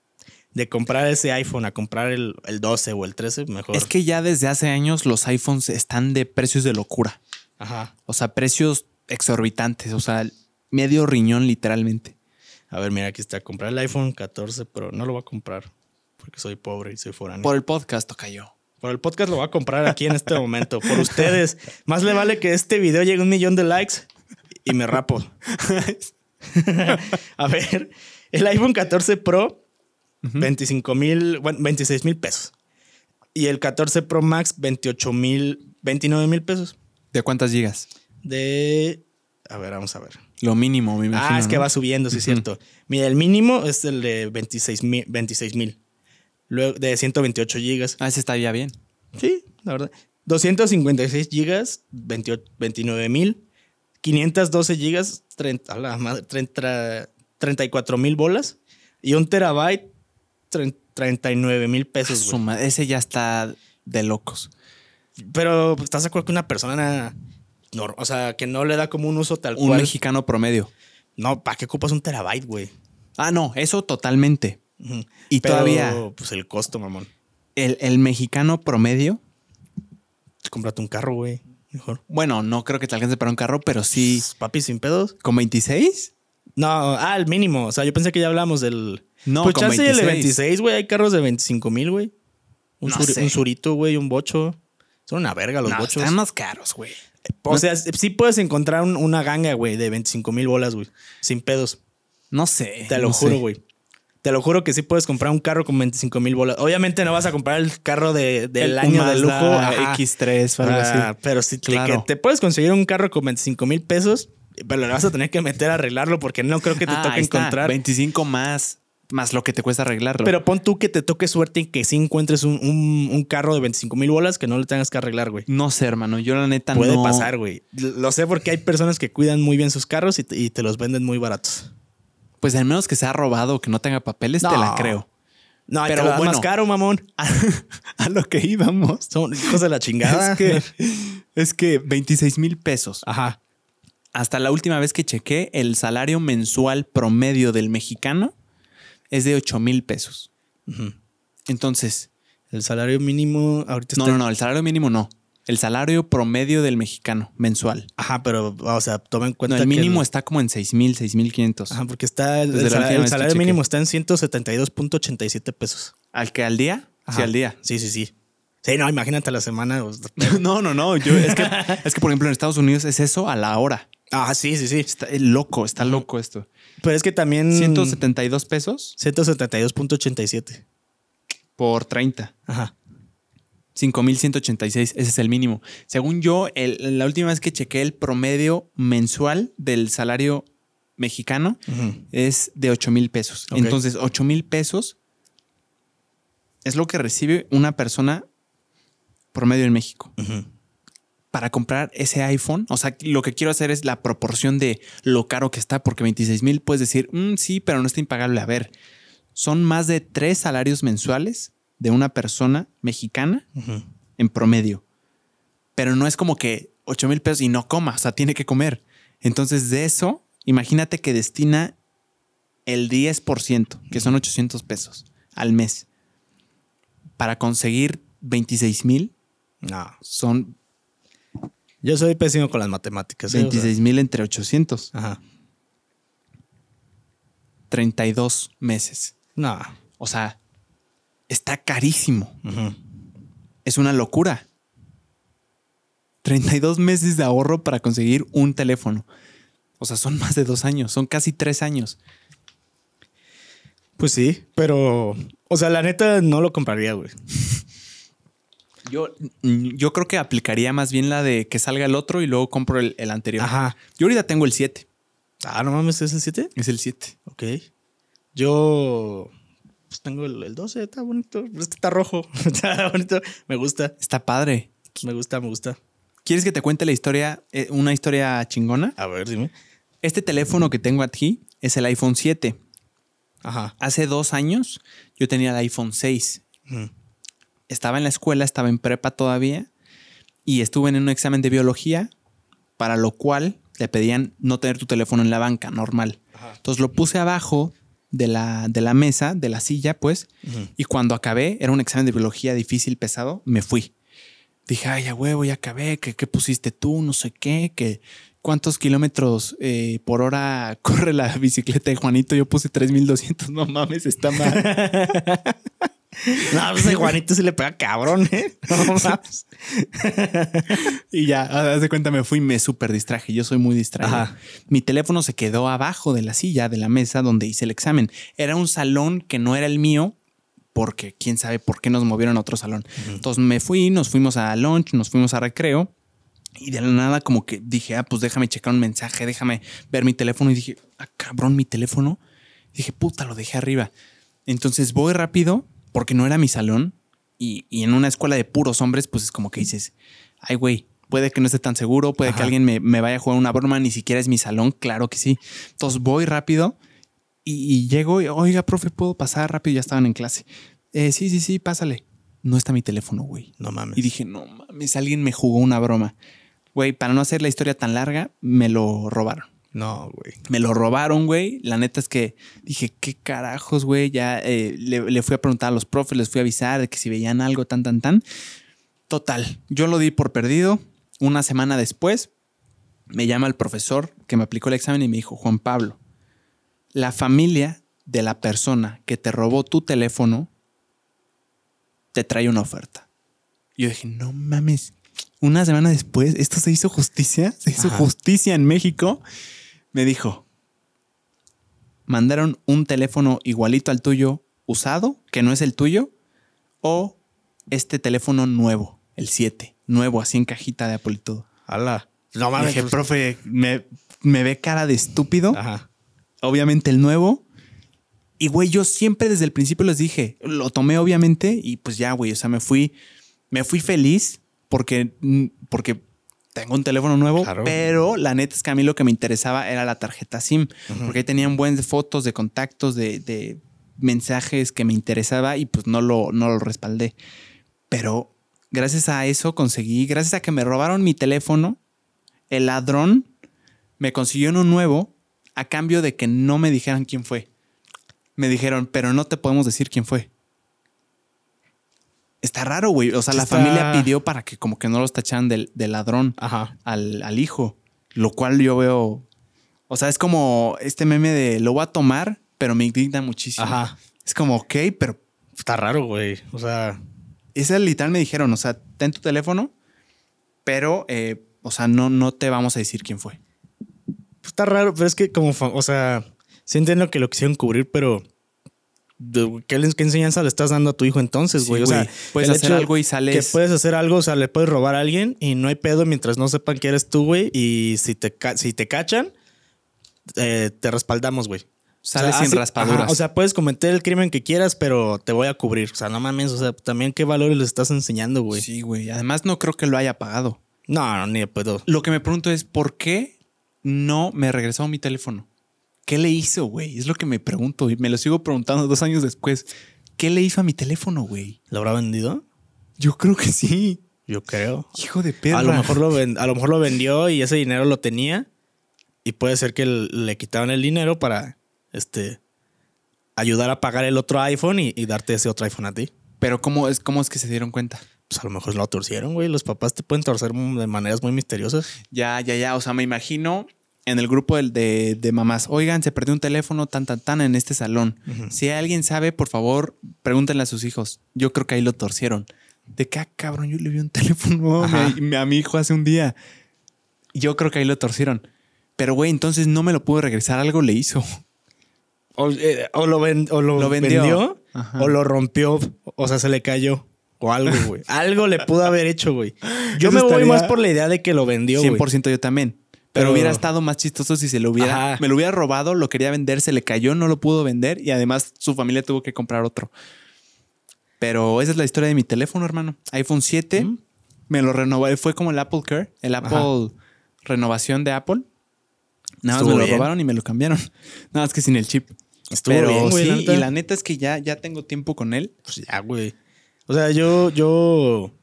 de comprar ese iPhone a comprar el, 12 o el 13, mejor. Es que ya desde hace años los iPhones están de precios de locura. Ajá. O sea, precios exorbitantes, o sea, medio riñón literalmente. A ver, mira, aquí está, comprar el iPhone 14, pero no lo voy a comprar porque soy pobre y soy foráneo. Por el podcast cayó. Por el podcast lo voy a comprar aquí en este momento, por ustedes. Más le vale que este video llegue a un millón de likes y me rapo. [laughs] [laughs] a ver, el iPhone 14 Pro, 25 mil, bueno, 26 mil pesos. Y el 14 Pro Max, 28 mil, 29 mil pesos. ¿De cuántas gigas? De. A ver, vamos a ver. Lo mínimo, me imagino. Ah, es que va subiendo, sí, es cierto. Mira, el mínimo es el de 26 mil. 26 Luego de 128 gigas. Ah, ese estaría bien. Sí, la verdad. 256 gigas, 29 mil. 512 gigas, 30, a la madre, 30, 34 mil bolas y un terabyte, 39 mil pesos. Suma, ese ya está de locos. Pero pues, estás de acuerdo que una persona, o sea, que no le da como un uso tal cual. Un mexicano promedio. No, ¿para qué ocupas un terabyte, güey? Ah, no, eso totalmente. Y todavía. Pues el costo, mamón. El, el mexicano promedio. Cómprate un carro, güey. Mejor. Bueno, no creo que te alcance para un carro, pero sí. Papi, sin pedos. ¿Con 26? No, ah, el mínimo. O sea, yo pensé que ya hablamos del. No, pues 26. el 26, güey. Hay carros de 25 mil, güey. Un, surito, güey, un bocho. Son una verga los bochos. Están más caros, güey. O sea, sí puedes encontrar una ganga, güey, de 25 mil bolas, güey. Sin pedos. No sé. Te lo juro, güey. Te lo juro que sí puedes comprar un carro con 25 mil bolas. Obviamente no vas a comprar el carro de, del año de lujo. X3 o algo así. Ah, pero sí, claro. te, puedes conseguir un carro con 25 mil pesos, pero le vas a tener que meter a arreglarlo porque no creo que te ah, toque encontrar. 25 más más lo que te cuesta arreglarlo. Pero pon tú que te toque suerte y que sí encuentres un, carro de 25 mil bolas que no le tengas que arreglar, güey. No sé, hermano. Yo la neta Puede no. Puede pasar, güey. Lo sé porque hay personas que cuidan muy bien sus carros y te los venden muy baratos. Pues al menos que sea robado o que no tenga papeles, te la creo. No, pero te bueno, más caro, mamón. [laughs] A, lo que íbamos. Son hijos de la chingada. Es que, [laughs] es que 26 mil pesos. Ajá. Hasta la última vez que chequé, el salario mensual promedio del mexicano es de 8 mil pesos. Entonces. El salario mínimo ahorita No, no, no, el salario mínimo no. El salario promedio del mexicano mensual. Ajá, pero, o sea, toma en cuenta. No, el mínimo está como en 6 mil, 6 mil 500. Ajá, porque está. El, salario, mínimo está en 172.87 pesos. ¿Al que al día? Sí, al día. Sí, sí, sí. Sí, no, imagínate la semana. [laughs] no, no, no. Yo, es, que, es que, por ejemplo, en Estados Unidos es eso a la hora. Ah, sí, sí, sí. Está loco, está loco esto. Pero es que también. 172 pesos. 172.87. Por 30. Ajá. 5.186, ese es el mínimo. Según yo, la última vez que chequé el promedio mensual del salario mexicano es de 8 mil pesos. Entonces, 8 mil pesos es lo que recibe una persona promedio en México. Para comprar ese iPhone, o sea, lo que quiero hacer es la proporción de lo caro que está, porque 26 mil puedes decir, mm, sí, pero no está impagable. A ver, son más de tres salarios mensuales de una persona mexicana en promedio. Pero no es como que 8 mil pesos y no coma, o sea, tiene que comer. Entonces, de eso, imagínate que destina el 10%, que son 800 pesos al mes, para conseguir 26 mil. No. Son. Yo soy pésimo con las matemáticas. 26 ¿eh? mil entre 800. Ajá. 32 meses. No. O sea, está carísimo. Es una locura. 32 meses de ahorro para conseguir un teléfono. O sea, son más de dos años, son casi tres años. Pues sí, pero, o sea, la neta no lo compraría, güey. [laughs] Yo, yo creo que aplicaría más bien la de que salga el otro y luego compro el, el anterior. Ajá. Yo ahorita tengo el 7. Ah, no mames, ¿es el 7? Es el 7. Ok. Yo pues tengo el, 12, está bonito. Es que está rojo. [laughs] está bonito. Me gusta. Está padre. Me gusta, me gusta. ¿Quieres que te cuente la historia, eh, una historia chingona? A ver, dime. Este teléfono que tengo aquí es el iPhone 7. Ajá. Hace dos años yo tenía el iPhone 6. Estaba en la escuela, estaba en prepa todavía y estuve en un examen de biología, para lo cual le pedían no tener tu teléfono en la banca, normal. Entonces lo puse abajo de la, de la mesa, de la silla, pues. Y cuando acabé, era un examen de biología difícil, pesado, me fui. Dije, ay, ya huevo, ya acabé, ¿qué, qué pusiste tú? No sé qué, que cuántos kilómetros eh, por hora [laughs] corre la bicicleta de Juanito. Yo puse 3200, no mames, está mal. [laughs] No, pues Juanito se le pega cabrón, ¿eh? No [laughs] y ya, haz de cuenta, me fui y me súper distraje. Yo soy muy distraído. Mi teléfono se quedó abajo de la silla, de la mesa donde hice el examen. Era un salón que no era el mío, porque quién sabe por qué nos movieron a otro salón. Entonces me fui, nos fuimos a lunch, nos fuimos a recreo. Y de la nada, como que dije, ah, pues déjame checar un mensaje, déjame ver mi teléfono. Y dije, ah, cabrón, mi teléfono. dije, puta, lo dejé arriba. Entonces voy rápido porque no era mi salón y, en una escuela de puros hombres, pues es como que dices, ay, güey, puede que no esté tan seguro, puede que alguien me, vaya a jugar una broma, ni siquiera es mi salón, claro que sí. Entonces voy rápido y, llego y, oiga, profe, ¿puedo pasar rápido? Ya estaban en clase. Eh, sí, sí, sí, pásale. No está mi teléfono, güey. No mames. Y dije, no mames, alguien me jugó una broma. Güey, para no hacer la historia tan larga, me lo robaron. No, güey. Me lo robaron, güey. La neta es que dije, ¿qué carajos, güey? Ya eh, le, fui a preguntar a los profes, les fui a avisar de que si veían algo, tan, tan, tan. Total, yo lo di por perdido. Una semana después, me llama el profesor que me aplicó el examen y me dijo, Juan Pablo, la familia de la persona que te robó tu teléfono te trae una oferta. Yo dije, no mames. Una semana después, esto se hizo justicia, se hizo justicia en México me dijo, mandaron un teléfono igualito al tuyo, usado, que no es el tuyo, o este teléfono nuevo, el 7, nuevo, así en cajita de Apple y todo. ¡Hala! No mames. Dije, pues. profe, me, me ve cara de estúpido. Ajá. Obviamente el nuevo. Y güey, yo siempre desde el principio les dije, lo tomé obviamente y pues ya, güey, o sea, me fui, me fui feliz porque, porque tengo un teléfono nuevo, pero la neta es que a mí lo que me interesaba era la tarjeta SIM, porque ahí tenían buenas fotos de contactos, de, mensajes que me interesaba y pues no lo, no lo respaldé. Pero gracias a eso conseguí, gracias a que me robaron mi teléfono, el ladrón me consiguió uno nuevo a cambio de que no me dijeran quién fue. Me dijeron, pero no te podemos decir quién fue. Está raro, güey. O sea, la familia pidió para que como que no los tacharan del, ladrón Al, hijo. Lo cual yo veo. O sea, es como este meme de lo voy a tomar, pero me indigna muchísimo. Ajá. Es como, ok, pero. Está raro, güey. O sea. Ese literal me dijeron, o sea, ten tu teléfono, pero, eh, o sea, no, no te vamos a decir quién fue. Está raro, pero es que como, o sea, sí entiendo que lo quisieron cubrir, pero ¿Qué, enseñanza le estás dando a tu hijo entonces, güey? o sea, puedes hacer algo y sales. Que puedes hacer algo, o sea, le puedes robar a alguien y no hay pedo mientras no sepan que eres tú, güey. Y si te, si te cachan, eh, te respaldamos, güey. Sales sin raspaduras. o sea, puedes cometer el crimen que quieras, pero te voy a cubrir. O sea, no mames, o sea, también qué valores le estás enseñando, güey. Sí, güey. Además, no creo que lo haya pagado. No, no, ni de pedo. Lo que me pregunto es, ¿por qué no me regresó mi teléfono? ¿Qué le hizo, güey? Es lo que me pregunto y me lo sigo preguntando dos años después. ¿Qué le hizo a mi teléfono, güey? ¿Lo habrá vendido? Yo creo que sí. Yo creo. Hijo de perra. A lo mejor lo, a lo, mejor lo vendió y ese dinero lo tenía. Y puede ser que le quitaban el dinero para este ayudar a pagar el otro iPhone y, darte ese otro iPhone a ti. Pero ¿cómo es, cómo es que se dieron cuenta? Pues a lo mejor lo torcieron, güey. Los papás te pueden torcer de maneras muy misteriosas. Ya, ya, ya. O sea, me imagino en el grupo de, de, mamás, oigan, se perdió un teléfono tan, tan, tan en este salón. Si alguien sabe, por favor, pregúntenle a sus hijos. Yo creo que ahí lo torcieron. De qué, ah, cabrón, yo le vi un [laughs] teléfono a mi, hijo hace un día. Yo creo que ahí lo torcieron. Pero, güey, entonces no me lo pudo regresar. Algo le hizo. O, eh, lo, lo, vendió, o lo rompió, o sea, se le cayó. O algo, güey. algo le pudo haber hecho, güey. Yo me voy más por la idea de que lo vendió, 100% yo también. Pero, hubiera estado más chistoso si se lo hubiera, me lo hubiera robado, lo quería vender, se le cayó, no lo pudo vender y además su familia tuvo que comprar otro. Pero esa es la historia de mi teléfono, hermano. iPhone 7, me lo renovó, fue como el Apple Care, el Apple renovación de Apple. Nada más me lo robaron y me lo cambiaron. [laughs] Nada más que sin el chip. Estuvo Pero sí, y la neta es que ya, ya tengo tiempo con él. Pues ya, güey. O sea, yo, yo.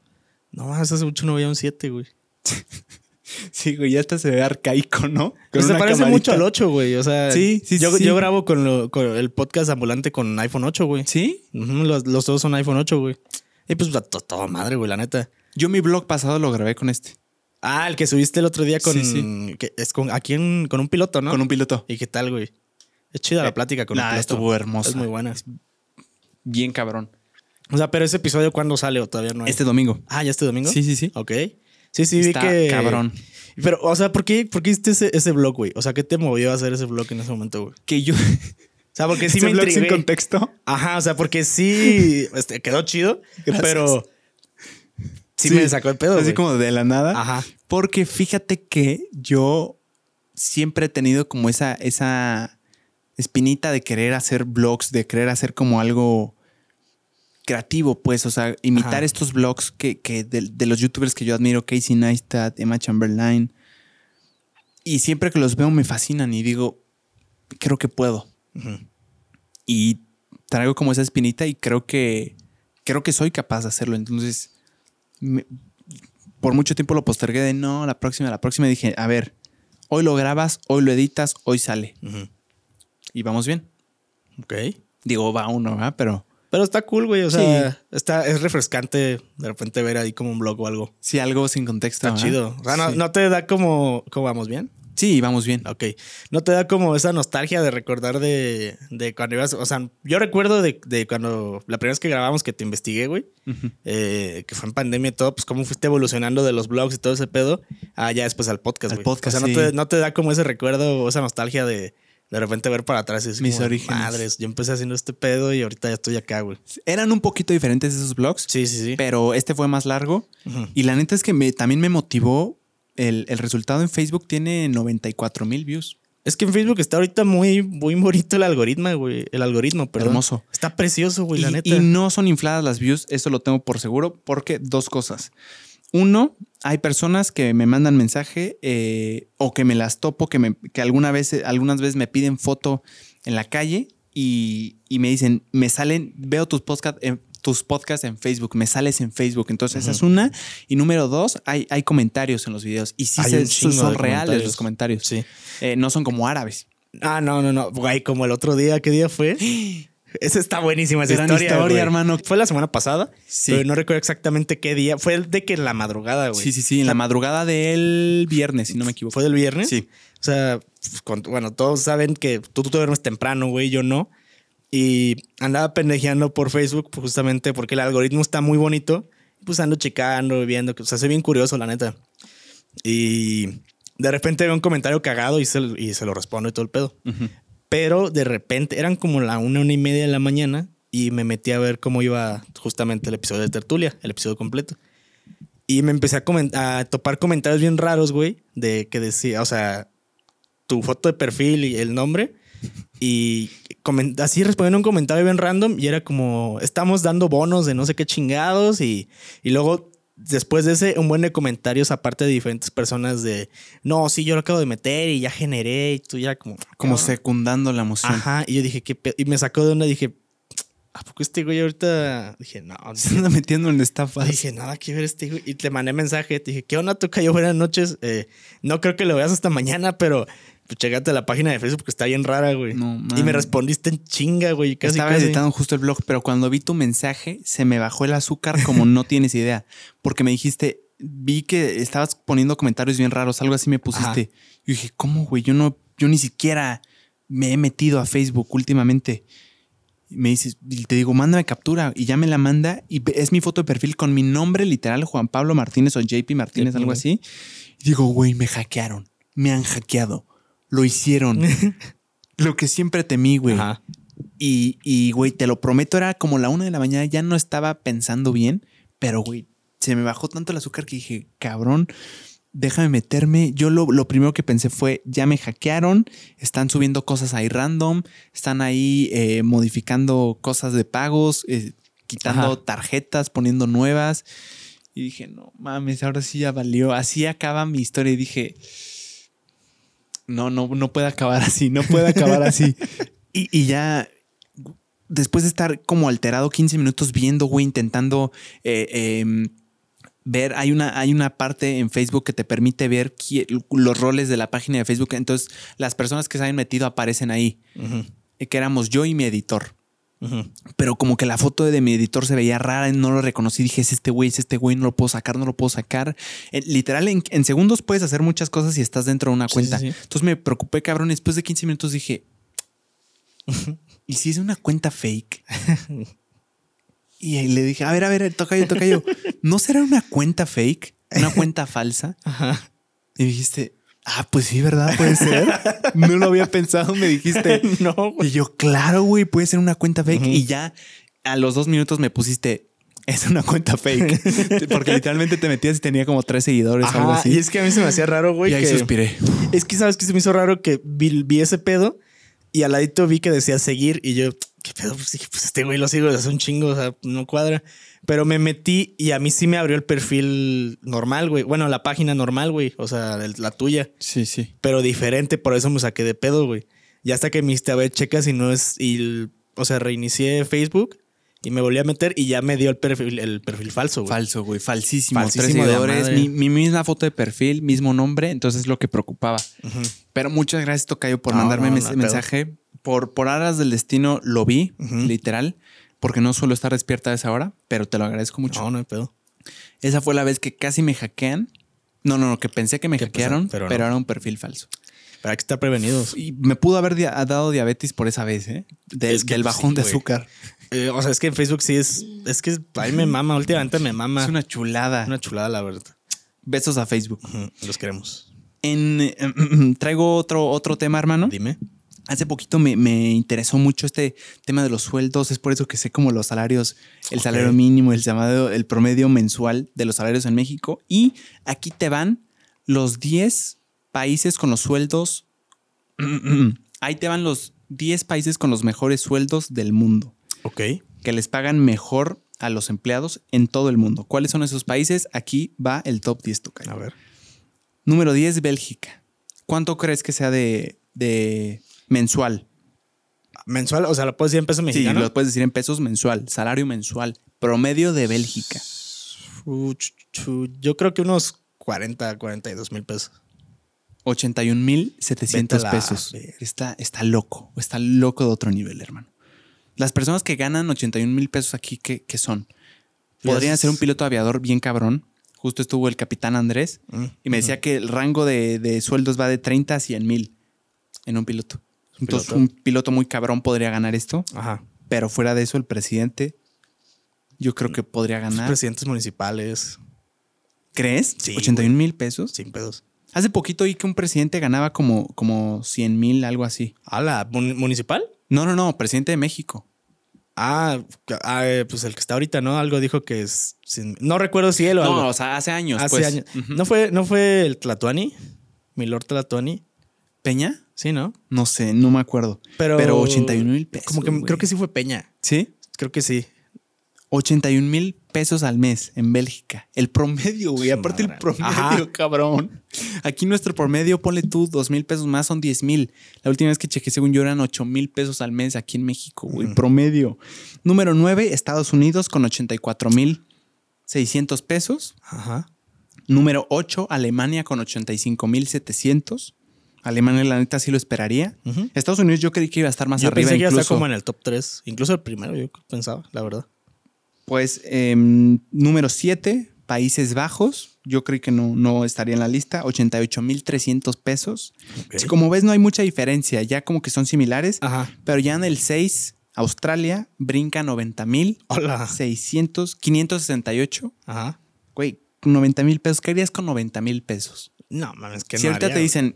No, hace mucho no veía un 7, güey. [laughs] Sí, güey, ya hasta se ve arcaico, ¿no? se parece mucho al 8, güey. O sea, sí, sí, yo, yo grabo con, el podcast ambulante con iPhone 8, güey. ¿Sí? los, dos son iPhone 8, güey. Y pues toda madre, güey, la neta. Yo mi blog pasado lo grabé con este. Ah, el que subiste el otro día con. Sí, Que es con aquí con un piloto, ¿no? Con un piloto. ¿Y qué tal, güey? Es chida la eh, plática con el piloto. Estuvo hermosa. Es muy buena. bien cabrón. O sea, pero ese episodio, ¿cuándo sale o todavía no Este domingo. Ah, ya este domingo. Sí, sí, sí. Ok. Sí, sí, vi que. Cabrón. Pero, o sea, ¿por qué, por qué hiciste ese, ese blog, güey? O sea, ¿qué te movió a hacer ese blog en ese momento, güey? Que yo. O sea, porque [laughs] sí me blog sin contexto? Ajá, o sea, porque sí este, quedó chido, pero sí, me sacó el pedo. Así como de la nada. Ajá. Porque fíjate que yo siempre he tenido como esa, esa espinita de querer hacer blogs, de querer hacer como algo creativo, pues, o sea, imitar estos blogs que, de, los youtubers que yo admiro, Casey Neistat, Emma Chamberlain. Y siempre que los veo me fascinan y digo, creo que puedo. Y traigo como esa espinita y creo que, creo que soy capaz de hacerlo. Entonces, por mucho tiempo lo postergué de no, la próxima, la próxima. Dije, a ver, hoy lo grabas, hoy lo editas, hoy sale. Y vamos bien. Ok. Digo, va uno, ¿verdad? Pero pero está cool, güey. O sea, está, es refrescante de repente ver ahí como un blog o algo. Sí, algo sin contexto. Está chido. O sea, no, te da como. ¿Cómo vamos bien? Sí, vamos bien. Ok. ¿No te da como esa nostalgia de recordar de, de cuando ibas? O sea, yo recuerdo de, de, cuando la primera vez que grabamos que te investigué, güey, eh, que fue en pandemia y todo, pues cómo fuiste evolucionando de los blogs y todo ese pedo, ah, ya después al podcast, güey. Al podcast. O sea, no, te, no te da como ese recuerdo o esa nostalgia de de repente ver para atrás es mis orígenes. Madres, yo empecé haciendo este pedo y ahorita ya estoy acá, güey. Eran un poquito diferentes esos blogs. Sí, sí, sí. Pero este fue más largo. Y la neta es que me, también me motivó. El, el resultado en Facebook tiene 94 mil views. Es que en Facebook está ahorita muy, muy bonito el algoritmo, güey. El algoritmo, perdón. Hermoso. Está precioso, güey, la neta. Y no son infladas las views, eso lo tengo por seguro, porque dos cosas. Uno, hay personas que me mandan mensaje eh, o que me las topo, que, me, que alguna vez, algunas veces me piden foto en la calle y, me dicen, me salen, veo tus podcasts en, tus podcasts en Facebook, me sales en Facebook. Entonces, esa es una. Y número dos, hay, hay comentarios en los videos. Y sí son reales los comentarios. Sí. Eh, no son como árabes. Ah, no, no, no. Güey, como el otro día, ¿qué día fue? [gasps] Esa está buenísima, esa Gran historia, hermano. Fue la semana pasada, sí. pero no recuerdo exactamente qué día. Fue el de que en la madrugada, güey. Sí, sí, sí, en la madrugada del viernes, si no me equivoco. ¿Fue del viernes? Sí. O sea, pues, bueno, todos saben que tú, tú te duermes temprano, güey, yo no. Y andaba pendejeando por Facebook justamente porque el algoritmo está muy bonito. Pues ando checando, viendo, o sea, soy bien curioso, la neta. Y de repente veo un comentario cagado y se, y se lo respondo y todo el pedo. Pero de repente eran como la una, una y media de la mañana y me metí a ver cómo iba justamente el episodio de Tertulia, el episodio completo. Y me empecé a, a topar comentarios bien raros, güey, de que decía, o sea, tu foto de perfil y el nombre. Y así respondiendo un comentario bien random y era como, estamos dando bonos de no sé qué chingados y, y luego después de ese, un buen de comentarios aparte de diferentes personas de, no, sí, yo lo acabo de meter y ya generé y tú ya como... Como secundando la emoción. Ajá, y yo dije, ¿qué Y me sacó de y dije, ¿a poco este güey ahorita? Dije, no. [laughs] Se anda metiendo en estafas. Dije, nada que ver este güey. Y te mandé mensaje, te dije, ¿qué onda? Tú cayó buenas noches. Eh, no creo que lo veas hasta mañana, pero pues chégate a la página de Facebook que está bien rara, güey. No, y me respondiste en chinga, güey. Casi, Estaba editando justo el blog, pero cuando vi tu mensaje se me bajó el azúcar como no tienes idea. Porque me dijiste, vi que estabas poniendo comentarios bien raros, algo así me pusiste. Y dije, ¿cómo, güey? Yo no, yo ni siquiera me he metido a Facebook últimamente. Y me dices, y te digo, mándame captura. Y ya me la manda. Y es mi foto de perfil con mi nombre literal, Juan Pablo Martínez o JP Martínez, algo así. Y digo, güey, me hackearon. Me han hackeado lo hicieron. [laughs] lo que siempre temí, güey. Y, y, güey, te lo prometo, era como la una de la mañana, ya no estaba pensando bien, pero, güey, se me bajó tanto el azúcar que dije, cabrón, déjame meterme. Yo lo, primero que pensé fue, ya me hackearon, están subiendo cosas ahí random, están ahí eh, modificando cosas de pagos, eh, quitando tarjetas, poniendo nuevas. Y dije, no mames, ahora sí ya valió. Así acaba mi historia y dije, no, no, no puede acabar así, no puede acabar así. [laughs] y, ya después de estar como alterado 15 minutos viendo, güey, intentando eh, em, ver, hay una, hay una parte en Facebook que te permite ver los roles de la página de Facebook. Entonces, las personas que se hayan metido aparecen ahí, que éramos yo y mi editor. Pero como que la foto de mi editor se veía rara, no lo reconocí. Dije, es este güey, es este güey, no lo puedo sacar, no lo puedo sacar. Eh, literal, en, segundos puedes hacer muchas cosas si estás dentro de una cuenta. Entonces me preocupé, cabrón. Y después de 15 minutos dije, [laughs] ¿y si es una cuenta fake? y le dije, a ver, a ver, toca yo, toca yo. [laughs] ¿No será una cuenta fake? ¿Una cuenta falsa? Y dijiste, Ah, pues sí, ¿verdad? Puede ser. [laughs] no lo había pensado, me dijiste. [laughs] no, Y yo, claro, güey, puede ser una cuenta fake. Y ya a los dos minutos me pusiste, es una cuenta fake. [laughs] Porque literalmente te metías y tenía como tres seguidores o algo así. Y es que a mí se me hacía raro, güey. Y ahí suspiré. Es que sabes que se me hizo raro que vi, ese pedo y al ladito vi que decía seguir y yo, ¿qué pedo? Pues dije, pues este güey lo sigo desde hace un chingo, o sea, no cuadra. Pero me metí y a mí sí me abrió el perfil normal, güey. Bueno, la página normal, güey. O sea, la tuya. Sí, sí. Pero diferente, por eso me saqué de pedo, güey. Y hasta que me diste a ver, checa si no es. Y, o sea, reinicié Facebook y me volví a meter y ya me dio el perfil, el perfil falso, güey. Falso, güey. Falsísimo. Falsísimo Tres Mi, mi, misma foto de perfil, mismo nombre. Entonces es lo que preocupaba. Pero muchas gracias, Tocayo, por mandarme ese mensaje. Por, por aras del destino lo vi, literal porque no suelo estar despierta a esa hora, pero te lo agradezco mucho. No, no hay pedo. Esa fue la vez que casi me hackean. No, no, no, que pensé que me hackearon, pero, era un perfil falso. Pero hay que estar prevenidos. Y me pudo haber dado diabetes por esa vez, ¿eh? Del, del bajón de azúcar. Eh, o sea, es que en Facebook sí es. Es que a mí me mama, últimamente me mama. Es una chulada. Una chulada, la verdad. Besos a Facebook. Los queremos. En, [clears throat] traigo otro, otro tema, hermano. Dime. Hace poquito me, interesó mucho este tema de los sueldos. Es por eso que sé como los salarios, el salario mínimo, el llamado, el promedio mensual de los salarios en México. Y aquí te van los 10 países con los sueldos. [clears throat] Ahí te van los 10 países con los mejores sueldos del mundo. Ok. Que les pagan mejor a los empleados en todo el mundo. ¿Cuáles son esos países? Aquí va el top 10, A ver. Número 10, Bélgica. ¿Cuánto crees que sea de, de mensual? Mensual, o sea, lo puedes decir en pesos mexicanos. Sí, lo puedes decir en pesos mensual, salario mensual, promedio de Bélgica. Yo creo que unos 40, 42 mil pesos. 81 mil 700 pesos. Está, está loco, está loco de otro nivel, hermano. Las personas que ganan 81 mil pesos aquí, ¿qué, son? Podrían ser un piloto aviador bien cabrón. Justo estuvo el capitán Andrés mm, y me decía que el rango de, sueldos va de 30 a 100 mil en un piloto. Entonces, un piloto muy cabrón podría ganar esto. Ajá. Pero fuera de eso, el presidente, yo creo que podría ganar. presidentes municipales. ¿Crees? Sí. ¿81 mil pesos? Sin pedos. Hace poquito oí que un presidente ganaba como, como 100 mil, algo así. ¿A la municipal? No, no, no, presidente de México. Ah, ah eh, pues el que está ahorita, ¿no? Algo dijo que es. no recuerdo si él o algo. No, o sea, hace años. Hace pues. años. ¿No, fue, ¿No fue el Tlatuani? Milord Tlatuani. ¿Peña? Sí, ¿no? No sé, no me acuerdo. Pero, Pero 81 mil pesos. Como que creo que sí fue Peña. ¿Sí? Creo que sí. 81 mil pesos al mes en Bélgica. El promedio, güey. Aparte el promedio, cabrón. Aquí nuestro promedio, ponle tú, dos mil pesos más, son 10 mil. La última vez que chequé, según yo, eran 8 mil pesos al mes aquí en México, güey. Promedio. Número 9, Estados Unidos con 84 mil 600 pesos. Ajá. Número 8, Alemania con 85 mil 700. Alemania, la neta, sí lo esperaría. Estados Unidos yo creí que iba a estar más yo arriba. Pensé que iba a estar como en el top 3. Incluso el primero, yo pensaba, la verdad. Pues em, número 7, Países Bajos. Yo creo que no, no estaría en la lista. 88,300 pesos. como ves, no hay mucha diferencia. Ya como que son similares. Ajá. Pero ya en el 6, Australia brinca 90 mil. Hola. 600, 568. Ajá. Güey, 90 mil pesos. ¿Qué harías con 90 mil pesos? No, mames, que si no. Si ahorita te dicen,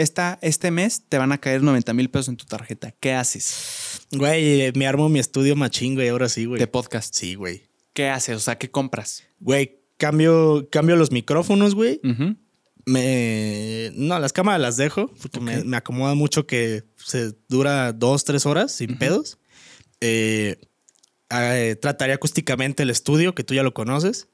este mes te van a caer 90 mil pesos en tu tarjeta. ¿Qué haces? Güey, me armo mi estudio machín, güey, ahora sí, güey. De podcast. Sí, güey. ¿Qué haces? O sea, ¿qué compras? Güey, cambio, cambio los micrófonos, güey. Me. No, las cámaras las dejo porque me, acomoda mucho que se dura dos, tres horas sin pedos. Eh, eh, trataría acústicamente el estudio, que tú ya lo conoces.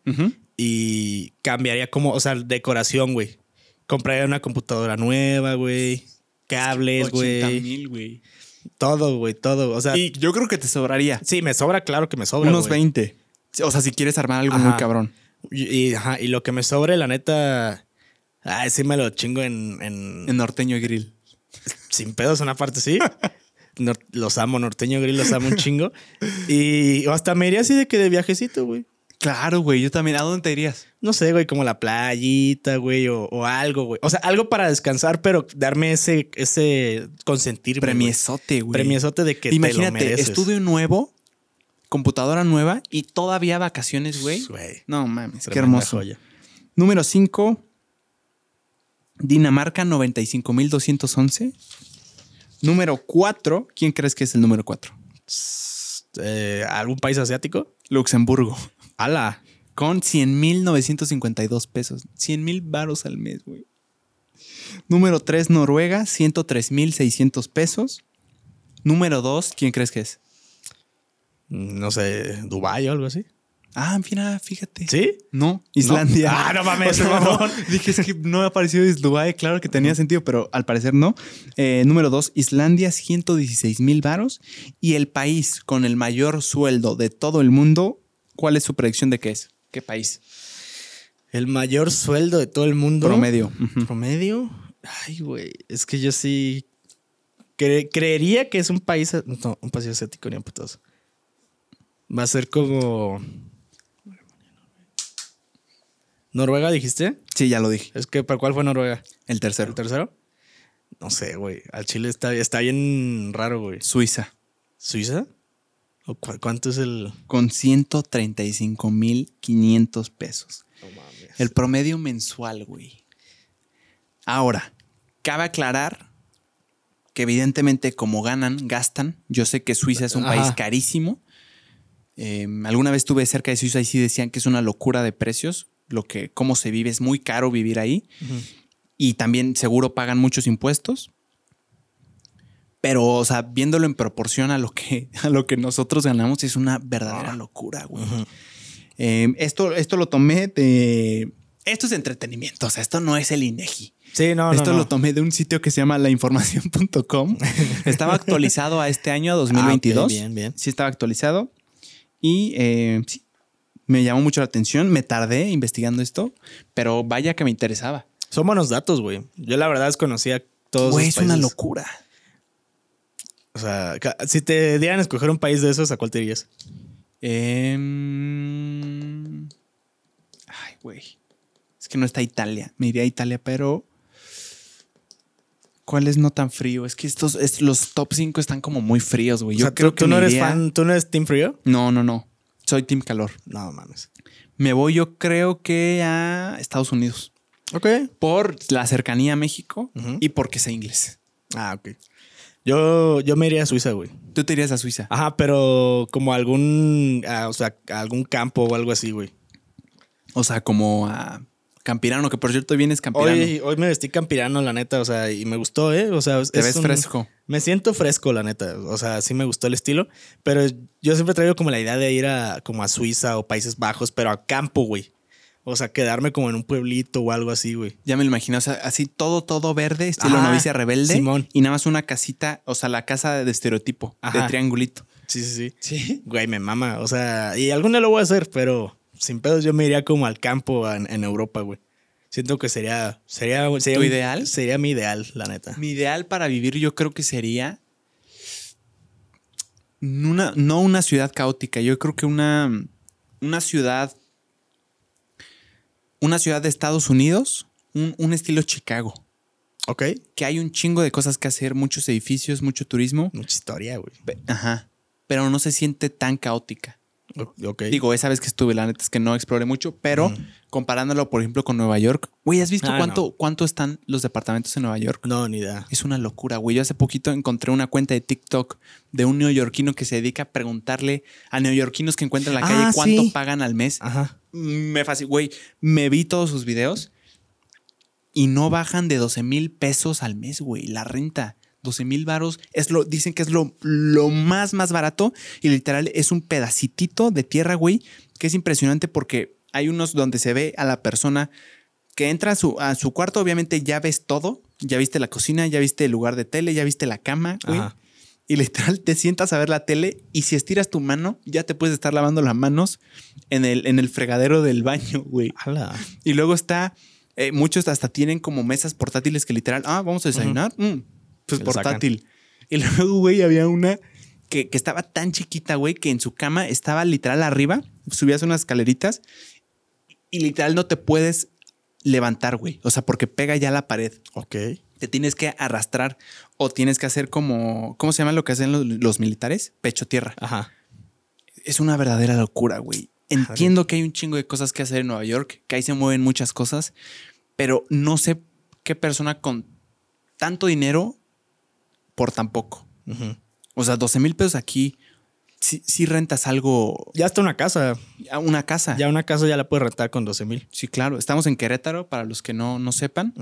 Y cambiaría como, o sea, decoración, güey. Compraría una computadora nueva, güey. Cables, güey. güey. Todo, güey, todo. O sea. Y yo creo que te sobraría. Sí, me sobra, claro que me sobra. Unos 20. O sea, si quieres armar algo muy cabrón. Y, ajá, y lo que me sobre, la neta. Ay, sí me lo chingo en. En, Norteño Grill. Sin pedos, una parte sí. [laughs] los amo, Norteño Grill los amo un chingo. Y hasta me iría así de que de viajecito, güey. Claro, güey, yo también. ¿A dónde te irías? No sé, güey, como la playita, güey, o, algo, güey. O sea, algo para descansar, pero darme ese, ese consentir. Premiesote, güey. Premiesote de que Imagínate, te lo mereces. estudio nuevo, computadora nueva y todavía vacaciones, güey. No mames, qué hermoso. Número 5, Dinamarca 95.211. Número 4, ¿quién crees que es el número 4? Eh, ¿Algún país asiático? Luxemburgo. ¡Hala! Con 100.952 pesos. 100 mil varos al mes, güey. Número 3, Noruega, 103.600 pesos. Número 2, ¿quién crees que es? No sé, Dubái o algo así. Ah, mira, fíjate. ¿Sí? No, Islandia. Ah, no mames. [laughs] dije, es que no ha aparecido Dubái. Claro que tenía sentido, pero al parecer no. Eh, número 2, Islandia, 116 mil varos. Y el país con el mayor sueldo de todo el mundo ¿Cuál es su predicción de qué es? ¿Qué país? El mayor sueldo de todo el mundo. Promedio. ¿Promedio? Ay, güey. Es que yo sí. creería que es un país. No, un país asiático ni putos. Va a ser como. ¿Noruega dijiste? Sí, ya lo dije. Es que, ¿para cuál fue Noruega? El tercero. ¿El tercero? No sé, güey. Al Chile está, está bien raro, güey. Suiza. ¿Suiza? ¿Cuánto es el...? Con 135.500 pesos. El promedio mensual, güey. Ahora, cabe aclarar que evidentemente como ganan, gastan. Yo sé que Suiza es un país carísimo. Em, alguna vez estuve cerca de Suiza y sí decían que es una locura de precios. Lo que, cómo se vive, es muy caro vivir ahí. Y también seguro pagan muchos impuestos. Pero, o sea, viéndolo en proporción a lo que, [laughs] a lo que nosotros ganamos, es una verdadera ah. locura, güey. Em, esto, esto lo tomé de. Esto es entretenimiento, o sea, esto no es el INEGI. Sí, no, Esto no, lo tomé de un sitio que se llama lainformación.com. [laughs] estaba actualizado a este año, a 2022. Ah, bien, bien. Sí, estaba actualizado. Y eh, sí, me llamó mucho la atención. Me tardé investigando esto, pero vaya que me interesaba. Son buenos datos, güey. Yo la verdad desconocía todos. Güey, es una locura. O sea, si te dieran a escoger un país de esos, ¿a cuál te irías? Ay, güey. Es que no está Italia. Me iría a Italia, pero ¿Cuál es no tan frío? Es que estos, los top 5 están como muy fríos, güey. Yo creo que tú no eres fan, ¿tú no eres Team Frío? No, no, no. Soy Team Calor. No mames. Me voy, yo creo que a Estados Unidos. Ok. Por la cercanía a México y porque sé inglés. Ah, ok. Yo, yo me iría a Suiza, güey. Tú te irías a Suiza. Ajá, pero como algún, o sea, algún campo o algo así, güey. O sea, como a Campirano, que por cierto vienes campirano. Hoy, hoy me vestí campirano, la neta, o sea, y me gustó, ¿eh? O sea, te ves fresco. Me siento fresco, la neta. O sea, sí me gustó el estilo, pero yo siempre traigo como la idea de ir a como a Suiza o Países Bajos, pero a campo, güey. O sea, quedarme como en un pueblito o algo así, güey. Ya me lo imagino. O sea, así todo, todo verde, estilo novicia rebelde. Simón. Y nada más una casita, o sea, la casa de estereotipo, de triangulito. Sí, sí, sí. Sí. Güey, me mama. O sea, y algún día lo voy a hacer, pero sin pedos yo me iría como al campo en Europa, güey. Siento que sería, sería, sería ¿Tu ideal? Sería mi ideal, la neta. Mi ideal para vivir yo creo que sería una, no una ciudad caótica, yo creo que una, una ciudad, una ciudad de Estados Unidos, un, un estilo Chicago. Ok. Que hay un chingo de cosas que hacer, muchos edificios, mucho turismo. Mucha historia, güey. Ajá. Pero no se siente tan caótica. Ok. Digo, esa vez que estuve, la neta es que no exploré mucho, pero comparándolo, por ejemplo, con Nueva York. Güey, ¿has visto ah, cuánto, cuánto están los departamentos en Nueva York? No, ni idea. Es una locura, güey. Yo hace poquito encontré una cuenta de TikTok de un neoyorquino que se dedica a preguntarle a neoyorquinos que encuentran en la calle ah, cuánto pagan al mes. Ajá. Me fascinó, güey. Me vi todos sus videos y no bajan de 12 mil pesos al mes, güey. La renta. 12 mil varos es lo, dicen que es lo, lo más, más barato y literal es un pedacitito de tierra, güey, que es impresionante porque hay unos donde se ve a la persona que entra a su, a su cuarto, obviamente ya ves todo, ya viste la cocina, ya viste el lugar de tele, ya viste la cama, güey. Y literal te sientas a ver la tele y si estiras tu mano, ya te puedes estar lavando las manos en el, en el fregadero del baño, güey. Y luego está, eh, muchos hasta tienen como mesas portátiles que literal, ah, vamos a desayunar, mm, pues portátil. Y [laughs] luego, güey, había una que, que estaba tan chiquita, güey, que en su cama estaba literal arriba, subías unas escaleritas y literal no te puedes levantar, güey. O sea, porque pega ya la pared. Ok. Te tienes que arrastrar o tienes que hacer como, ¿cómo se llama lo que hacen los, militares? Pecho tierra. Ajá. Es una verdadera locura, güey. Entiendo que hay un chingo de cosas que hacer en Nueva York, que ahí se mueven muchas cosas, pero no sé qué persona con tanto dinero por tan poco. O sea, 12 mil pesos aquí si, rentas algo. Ya está una casa. Una casa. Ya una casa ya la puedes rentar con 12 mil. Sí, claro. Estamos en Querétaro, para los que no, no sepan,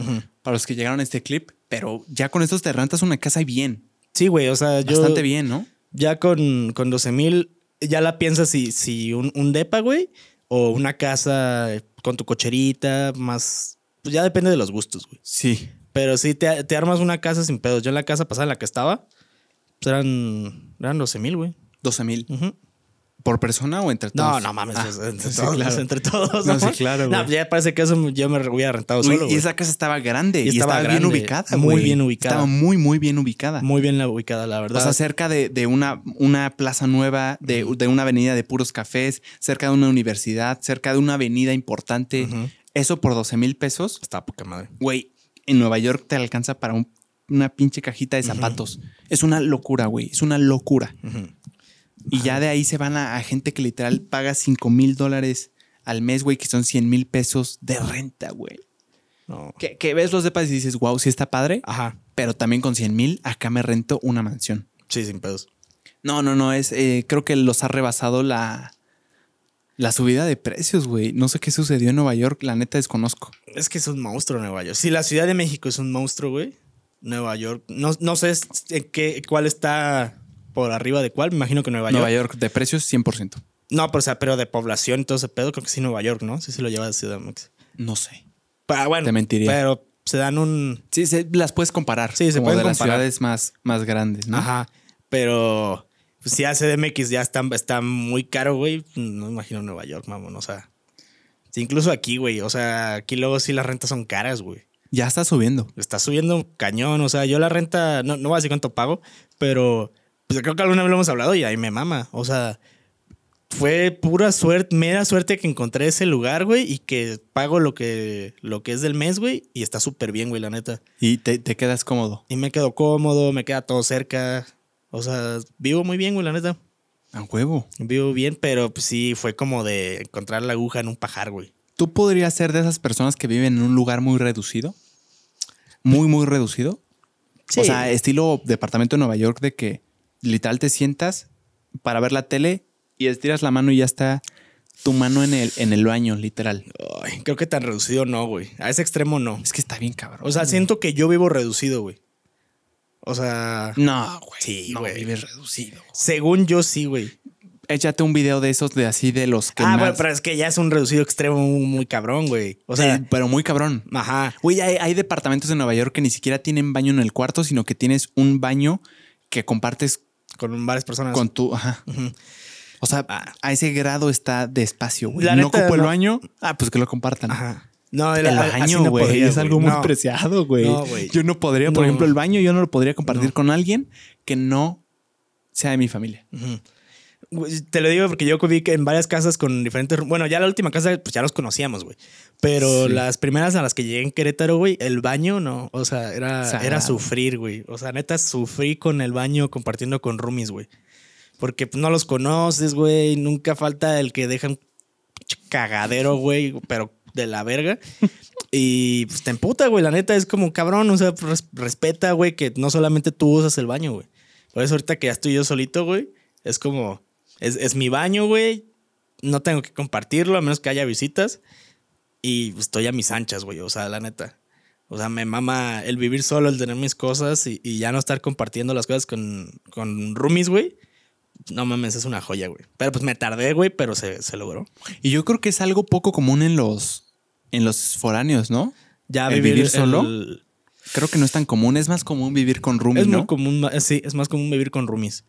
para los que llegaron a este clip, pero ya con estos te rentas una casa y bien. Sí, güey. O sea, yo. Bastante bien, ¿no? Ya con, con 12 mil, ya la piensas si, si un, un depa, güey, o una casa con tu cocherita, más. Pues ya depende de los gustos, güey. Sí. Pero si te, te, armas una casa sin pedos. Yo en la casa pasada en la que estaba, pues eran, eran 12 mil, güey. 12 mil. ¿Por persona o entre todos? No, no mames, ah, entre, todos, entre todos. No, sí, claro. No, ya parece que eso yo me hubiera rentado solo. Y esa casa estaba grande y, estaba, bien ubicada. Muy bien ubicada. Estaba muy, muy bien ubicada. Muy bien ubicada, la verdad. O sea, cerca de, una, una plaza nueva, de, una avenida de puros cafés, cerca de una universidad, cerca de una avenida importante. Eso por 12 mil pesos. Está poca madre. Güey, en Nueva York te alcanza para una pinche cajita de zapatos. Es una locura, güey. Es una locura. Y ya de ahí se van a, gente que literal paga 5 mil dólares al mes, güey, que son 100 mil pesos de renta, güey. Que, ves los depas y dices, wow, sí está padre. Ajá. pero también con 100 mil, acá me rento una mansión. Sí, sin pedos. No, no, no, es, eh, creo que los ha rebasado la, la subida de precios, güey. No sé qué sucedió en Nueva York, la neta desconozco. Es que es un monstruo Nueva York. Si la Ciudad de México es un monstruo, güey. Nueva York, no, no sé en qué, cuál está por arriba de cuál. Me imagino que Nueva, York. Nueva York, de precios 100%. No, pero, o sea, pero de población y todo ese pedo, creo que sí Nueva York, ¿no? Sí se lo lleva de Ciudad México. No sé. Pero bueno, Te mentiría. Pero se dan un. Sí, se, las puedes comparar. Sí, se pueden de las ciudades más, más grandes, ¿no? Ajá. Pero pues, si a CDMX ya está, está muy caro, güey, no me imagino Nueva York, mamón. O sea, incluso aquí, güey. O sea, aquí luego sí las rentas son caras, güey. Ya está subiendo. Está subiendo cañón. O sea, yo la renta, no, no voy a decir cuánto pago, pero pues creo que alguna vez lo hemos hablado y ahí me mama. O sea, fue pura suerte, mera suerte que encontré ese lugar, güey, y que pago lo que, lo que es del mes, güey, y está súper bien, güey, la neta. ¿Y te, quedas cómodo? Y me quedo cómodo, me queda todo cerca. O sea, vivo muy bien, güey, la neta. A huevo. Vivo bien, pero pues sí, fue como de encontrar la aguja en un pajar, güey. ¿Tú podrías ser de esas personas que viven en un lugar muy reducido? Muy, muy reducido. Sí. O sea, estilo departamento de Nueva York, de que literal te sientas para ver la tele y estiras la mano y ya está tu mano en el, en el baño, literal. creo que tan reducido no, güey. A ese extremo no. Es que está bien cabrón. O sea, siento que yo vivo reducido, güey. O sea. No, güey. Sí, no vives reducido. Según yo, sí, güey. Échate un video de esos de así de los que. Ah, bueno, pero es que ya es un reducido extremo muy, cabrón, güey. O sea. pero muy cabrón. Ajá. Güey, hay, hay, departamentos en Nueva York que ni siquiera tienen baño en el cuarto, sino que tienes un baño que compartes. Con varias personas. Con tu. Ajá. O sea, a ese grado está de espacio, güey. No ocupo el baño. Ah, pues que lo compartan. Ajá. No, el, baño, güey, es algo muy preciado, güey. yo no podría, por ejemplo, el baño yo no lo podría compartir con alguien que no sea de mi familia. Te lo digo porque yo vi que en varias casas con diferentes. Bueno, ya la última casa, pues ya los conocíamos, güey. Pero las primeras a las que llegué en Querétaro, güey, el baño no. O sea, era, era sufrir, güey. O sea, neta, sufrí con el baño compartiendo con roomies, güey porque no los conoces, güey. Nunca falta el que deja un cagadero, güey, pero de la verga. [laughs] Y pues te emputa, güey. La neta es como cabrón, o sea, respeta, güey, que no solamente tú usas el baño, güey. Por eso ahorita que ya estoy yo solito, güey, es como, es, mi baño, güey. No tengo que compartirlo a menos que haya visitas. Y estoy a mis anchas, güey. O sea, la neta. O sea, me mama el vivir solo, el tener mis cosas y, y ya no estar compartiendo las cosas con, con roomies, güey no mames, es una joya, güey. Pero pues me tardé, güey, pero se, logró. Y yo creo que es algo poco común en los, en los foráneos, ¿no? Ya vivir, solo. Creo que no es tan común. Es más común vivir con roomies, es Muy común, sí, es más común vivir con roomies.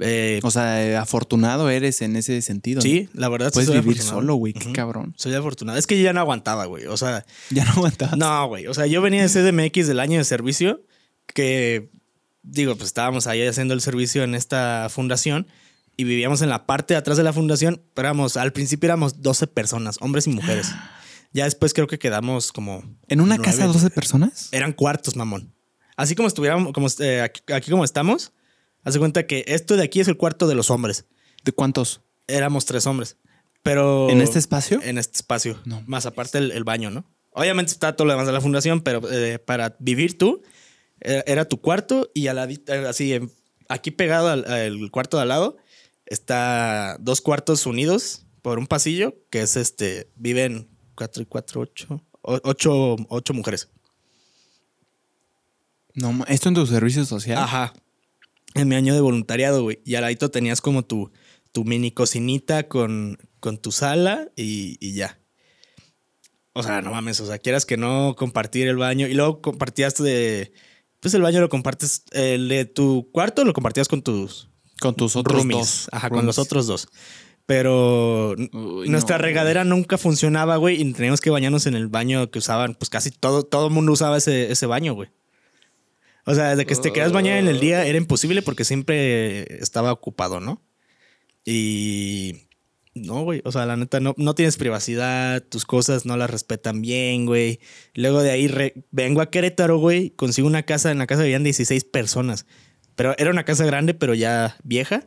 Eh, o sea, afortunado eres en ese sentido. Sí, la verdad. Puedes vivir solo, güey. Qué cabrón. Soy afortunado. Es que yo ya no aguantaba, güey. O sea. Ya no aguantaba. No, güey. O sea, yo venía de CDMX del año de servicio que digo, pues estábamos ahí haciendo el servicio en esta fundación y vivíamos en la parte de atrás de la fundación, pero éramos, al principio éramos 12 personas, hombres y mujeres. [gasps] Ya después creo que quedamos como... ¿En una casa 12 personas? Eran cuartos, mamón. Así como estuviéramos, como, eh, aquí, como estamos, hace cuenta que esto de aquí es el cuarto de los hombres. ¿De cuántos? Éramos tres hombres. Pero... ¿En este espacio? En este espacio. No. Más aparte el, baño, ¿no? Obviamente está todo lo demás de la fundación, pero eh, para vivir tú era, tu cuarto y la así, aquí pegado al, cuarto de al lado, está dos cuartos unidos por un pasillo, que es este, viven cuatro y cuatro, ocho, ocho, ocho mujeres. No, esto en tu servicio social. Ajá. En mi año de voluntariado, güey. Y al ladito tenías como tu, tu mini cocinita con, con tu sala y, y, ya. O sea, no mames, o sea, quieras que no compartir el baño. Y luego compartías de pues el baño lo compartes, el de tu cuarto lo compartías con tus... Con tus otros dos. Ajá, con los otros dos. Pero nuestra regadera nunca funcionaba, güey, y teníamos que bañarnos en el baño que usaban, pues casi todo, todo el mundo usaba ese, ese baño, güey. O sea, de que te quedas bañar en el día era imposible porque siempre estaba ocupado, ¿no? Y no, güey. O sea, la neta, no, no tienes privacidad, tus cosas no las respetan bien, güey. Luego de ahí vengo a Querétaro, güey. Consigo una casa, en la casa vivían 16 personas. Pero era una casa grande, pero ya vieja.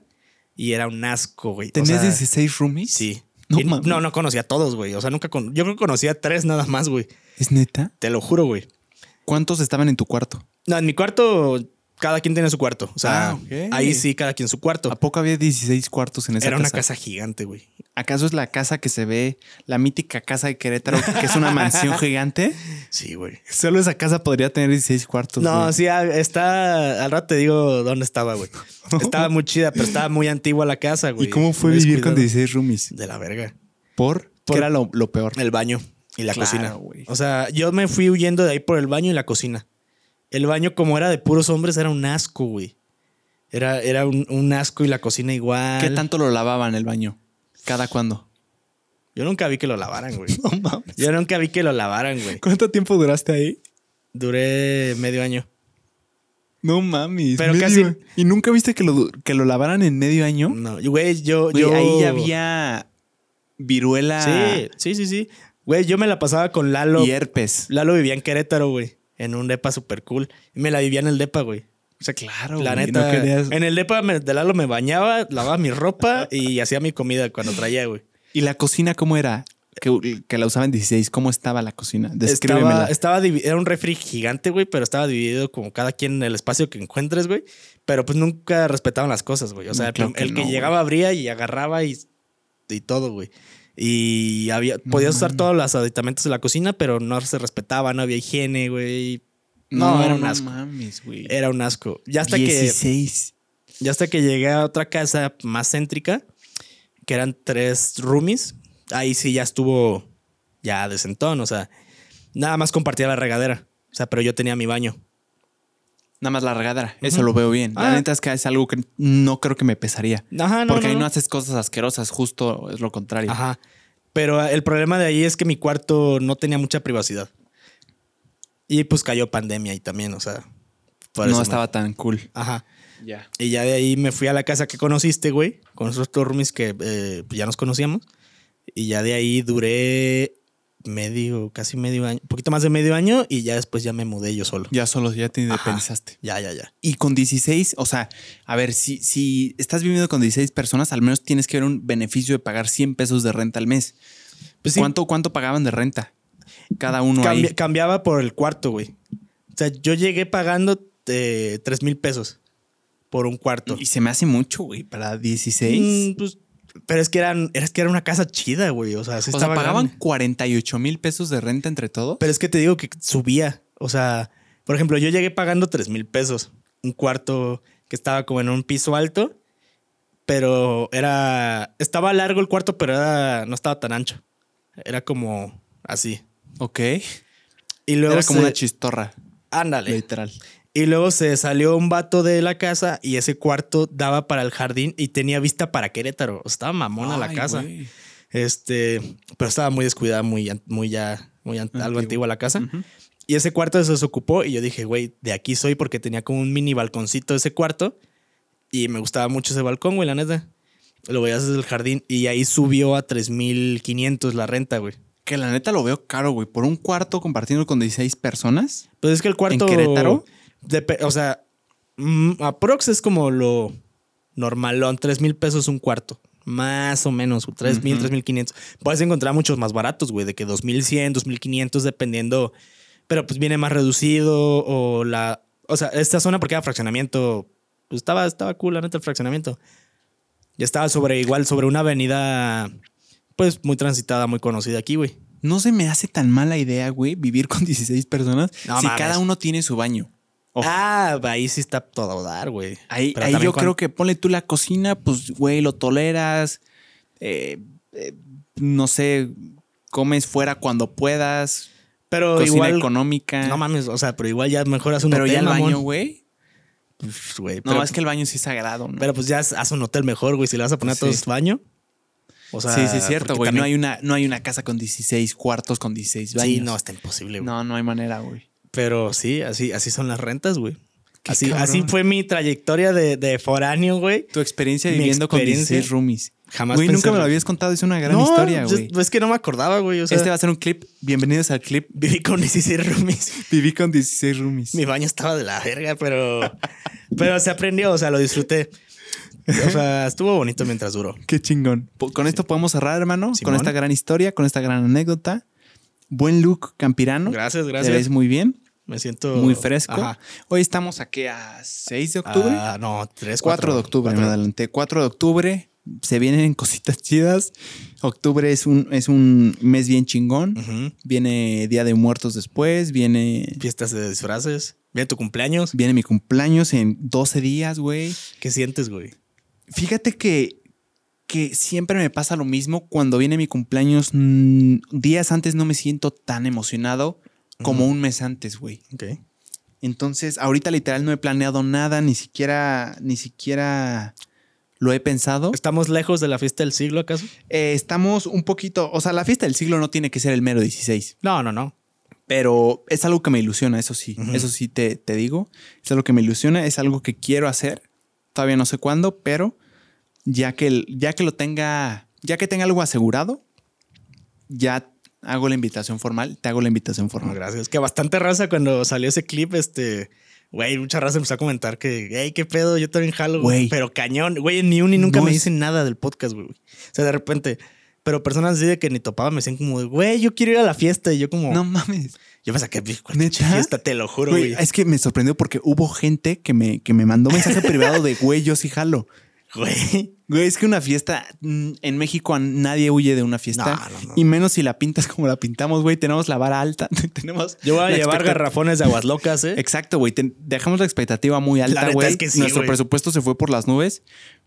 Y era un asco, güey. ¿Tenías 16 roomies? Sí. No, no, no conocía a todos, güey. O sea, nunca con... Yo creo que conocía a tres nada más, güey. ¿Es neta? Te lo juro, güey. ¿Cuántos estaban en tu cuarto? No, en mi cuarto cada quien tiene su cuarto. O sea, Ah, ahí sí, cada quien su cuarto. ¿A poco había 16 cuartos en esa Era casa? una casa gigante, güey. ¿Acaso es la casa que se ve, la mítica casa de Querétaro, que es una mansión gigante? [laughs] Sí, güey. Solo esa casa podría tener 16 cuartos. No, güey. sí, ah, está. Al rato te digo dónde estaba, güey. Estaba muy chida, pero estaba muy antigua la casa, güey. ¿Y cómo fue vivir con descuidado. 16 roomies? De la verga. ¿Por? Por- ¿Qué era lo, lo peor? El baño y la Claro, cocina. güey. O sea, yo me fui huyendo de ahí por el baño y la cocina. El baño, como era de puros hombres, era un asco, güey. Era, era un, un asco y la cocina igual. ¿Qué tanto lo lavaban el baño? ¿Cada cuándo? Yo nunca vi que lo lavaran, güey. [laughs] No mames. Yo nunca vi que lo lavaran, güey. ¿Cuánto tiempo duraste ahí? Duré medio año. No mames. Pero medio- casi- ¿Y nunca viste que lo, que lo lavaran en medio año? No, güey, yo, Güey, yo. ahí ya había viruela Sí, sí, sí, sí. Güey, yo me la pasaba con Lalo. y herpes. Lalo vivía en Querétaro, güey. En un depa super cool. Y me la vivía en el depa, güey. O sea, claro. La güey, neta. no querías- En el depa me- de Lalo me bañaba, lavaba mi ropa y [laughs] hacía mi comida cuando traía, güey. ¿Y la cocina cómo era? Que, que la usaban 16. ¿Cómo estaba la cocina? Descríbemela. Estaba, estaba era un refri gigante, güey, pero estaba dividido como cada quien en el espacio que encuentres, güey. Pero pues nunca respetaban las cosas, güey. O sea, No, el, que el que no, llegaba abría y agarraba y, y todo, güey. Y había, No podías usar mames. todos los aditamentos de la cocina, pero no se respetaba, no había higiene, güey. no, No, era un no asco. mames, güey. Era un asco. Ya hasta que 16. ya hasta que llegué a otra casa más céntrica, que eran tres roomies, ahí sí ya estuvo ya decentón, o sea, nada más compartía la regadera, o sea, pero yo tenía mi baño. Nada más la regadera. Eso lo veo bien. La Ah. neta es que es algo que no creo que me pesaría. Ajá, no, porque ahí no, no no. haces cosas asquerosas. Justo es lo contrario. Ajá. Pero el problema de ahí es que mi cuarto no tenía mucha privacidad. Y pues cayó pandemia ahí también, o sea. por eso no me- estaba tan cool. Ajá. Ya. Y ya de ahí me fui a la casa que conociste, güey, con esos dos roomies que eh, pues ya nos conocíamos. Y ya de ahí duré medio, casi medio año, poquito más de medio año y ya después ya me mudé yo solo. Ya solo, ya te independizaste. Ya, ya, ya. Y con 16, o sea, a ver, si, si estás viviendo con 16 personas, al menos tienes que ver un beneficio de pagar 100 pesos de renta al mes. Pues sí, ¿Cuánto, ¿Cuánto pagaban de renta? Cada uno cambi- ahí. cambiaba por el cuarto, güey. O sea, yo llegué pagando eh, 3 mil pesos por un cuarto. Y se me hace mucho, güey, para 16. Mm, pues, pero es que, eran, es que era una casa chida, güey. O sea, sí o sea, estaba pagaban grande. 48 mil pesos de renta entre todos. Pero es que te digo que subía. O sea, por ejemplo, yo llegué pagando 3 mil pesos. Un cuarto que estaba como en un piso alto. Pero era. Estaba largo el cuarto, pero era, no estaba tan ancho. Era como así. ok. Y luego. Era como se- una chistorra, Ándale. literal. Y luego se salió un vato de la casa y ese cuarto daba para el jardín y tenía vista para Querétaro. Estaba mamona la casa. Este, pero estaba muy descuidada, muy, muy ya, muy an- algo Antiguo. antigua la casa. Y ese cuarto se desocupó y yo dije, güey, de aquí soy porque tenía como un mini balconcito ese cuarto y me gustaba mucho ese balcón, güey, la neta. Lo veías desde el jardín y ahí subió a 3500 la renta, güey. Que la neta lo veo caro, güey. Por un cuarto compartiendo con 16 personas. Pues es que el cuarto. Querétaro? Depe- o sea, aprox es como lo normalón, 3 mil pesos un cuarto. Más o menos, 3 mil, Ujú. 3 mil 500. Puedes encontrar muchos más baratos, güey, de que 2100, 2500, dependiendo. Pero pues viene más reducido o la. O sea, esta zona, porque era fraccionamiento, pues estaba, estaba cool, la neta, el fraccionamiento. Y estaba sobre, igual, sobre una avenida, pues muy transitada, muy conocida aquí, güey. No se me hace tan mala idea, güey, vivir con 16 personas No si mames. cada uno tiene su baño. Ojo. Ah, ahí sí está todo dar, güey. Ahí, ahí yo creo que ponle tú la cocina, pues, güey, lo toleras. eh, eh, no sé, comes fuera cuando puedas. Pero cocina igual. económica. No mames, o sea, pero igual ya mejoras un pero hotel, ya el mamón. baño, güey. Pues, güey, No, pero, es que el baño sí es sagrado, ¿no? pero pues ya haz un hotel mejor, güey. Si le vas a poner Sí. a todos baño. O sea, sí, sí, es cierto, güey. No hay, una, no hay una casa con 16 cuartos con 16 baños. Sí, no, está imposible, güey. No, no hay manera, güey. Pero sí, así, así son las rentas, güey. Así, así fue mi trayectoria de, de foráneo, güey. Tu experiencia viviendo con experiencia. 16 roomies. Jamás Güey, nunca me lo habías contado. Es una gran No, historia, güey. Es que no me acordaba, güey. O sea, este va a ser un clip. Bienvenidos al clip. [laughs] viví con 16 roomies. Viví con 16 roomies. Mi baño estaba de la verga, pero, pero se aprendió, o sea, lo disfruté. O sea, estuvo bonito mientras duró. Qué chingón. Con esto podemos cerrar, hermano. Simón. Con esta gran historia, con esta gran anécdota. Buen look campirano. Gracias, Te ves gracias. muy bien. Me siento. Muy fresco. Hoy estamos aquí a 6 de octubre. Ah, no, 3, 4, de octubre, me adelanté. 4 de octubre. Se vienen [laughs] cositas chidas. Octubre es un, es un mes bien chingón. Viene Día de Muertos después. Viene. Fiestas de disfraces. Viene tu cumpleaños. Viene mi cumpleaños en 12 días, güey. ¿Qué sientes, güey? Fíjate que que siempre me pasa lo mismo cuando viene mi cumpleaños. Mm, días antes no me siento tan emocionado como un mes antes, güey. Ok. Entonces, ahorita literal no he planeado nada, ni siquiera, ni siquiera lo he pensado. ¿Estamos lejos de la fiesta del siglo, acaso? Eh, estamos un poquito, o sea, la fiesta del siglo no tiene que ser el mero 16. No, no, no. Pero es algo que me ilusiona, eso sí, eso sí te, te digo. Es algo que me ilusiona, es algo que quiero hacer. Todavía no sé cuándo, pero ya que, ya que lo tenga, ya que tenga algo asegurado, ya hago la invitación formal, te hago la invitación formal. gracias. Que bastante raza cuando salió ese clip, este, güey, mucha raza empezó a comentar que, hey, qué pedo, yo también jalo, güey. Pero cañón, güey, ni un ni nunca me dicen nada del podcast, güey. O sea, de repente, pero personas así de que ni topaba me decían como, güey, yo quiero ir a la fiesta. Y yo como, no mames. Yo me saqué fiesta, te lo juro, güey. Es que me sorprendió porque hubo gente que me, que me mandó mensaje privado de, güey, yo sí jalo. Güey. Güey, es que una fiesta mm, en México nadie huye de una fiesta. Y menos si la pintas como la pintamos, güey. Tenemos la vara alta. [laughs] tenemos Yo voy a llevar garrafones de aguas locas, ¿eh? Exacto, güey. Dejamos la expectativa muy alta, güey. Nuestro presupuesto se fue por las nubes.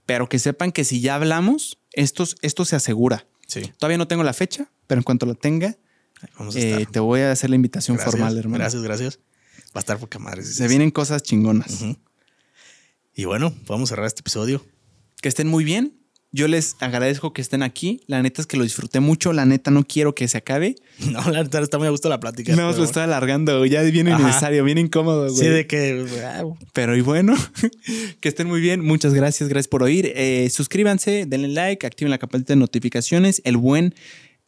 Pero que sepan que si ya hablamos, esto, esto se asegura. Sí. Todavía no tengo la fecha, pero en cuanto la tenga, eh, te voy a hacer la invitación formal, hermano. Gracias, gracias. Va a estar poca madre. Se vienen cosas chingonas. Y bueno, vamos a cerrar este episodio que estén muy bien. Yo les agradezco que estén aquí. La neta es que lo disfruté mucho. La neta no quiero que se acabe. [laughs] No, la neta está muy a gusto la plática. No, lo estoy alargando. Ya viene innecesario, viene incómodo, güey. Sí, de que. Pero y bueno, [laughs] que estén muy bien. Muchas gracias. Gracias por oír. Eh, suscríbanse, denle like, activen la campanita de notificaciones. El buen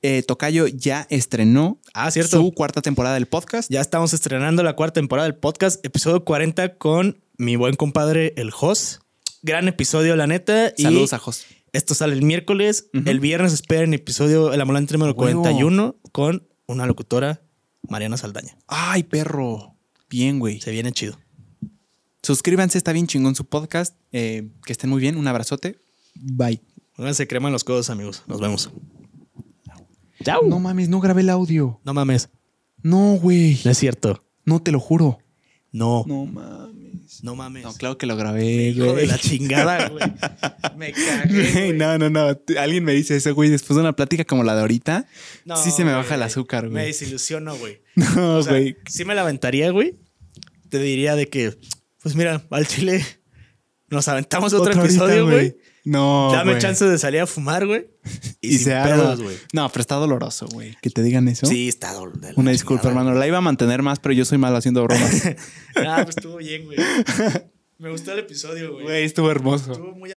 eh, Tocayo ya estrenó ah, ¿cierto? su cuarta temporada del podcast. Ya estamos estrenando la cuarta temporada del podcast, episodio 40 con mi buen compadre, el Jos. Gran episodio, la neta. Saludos a Jos. Esto sale el miércoles. El viernes esperen episodio El Amolante número 41 con una locutora, Mariana Saldaña. Ay, perro. Bien, güey. Se viene chido. Suscríbanse, está bien chingón su podcast. Eh, que estén muy bien. Un abrazote. Bye. Pónganse crema en los codos, amigos. Nos vemos. Chao. No mames, no grabé el audio. No mames. No, güey. No es cierto. No, te lo juro. No. No mames. No mames. No, claro que lo grabé, Hijo de la chingada, güey. [laughs] Me cagué. [laughs] No, no, no. Alguien me dice eso, güey, después de una plática como la de ahorita. sí se me baja el azúcar, güey. Me desilusiono, güey. [laughs] No, güey. sí me la aventaría, güey. Te diría de que, pues mira, al chile nos aventamos otro episodio, güey. No. Dame chance de salir a fumar, güey. [laughs] Y, se pedos, güey. No, pero está doloroso, güey. Que te digan eso. Sí, está doloroso. Una disculpa, hermano. La iba a mantener más, pero yo soy malo haciendo bromas. [laughs] ah, pues estuvo bien, güey. [laughs] Me gustó el episodio, güey. Güey, estuvo hermoso. Estuvo muy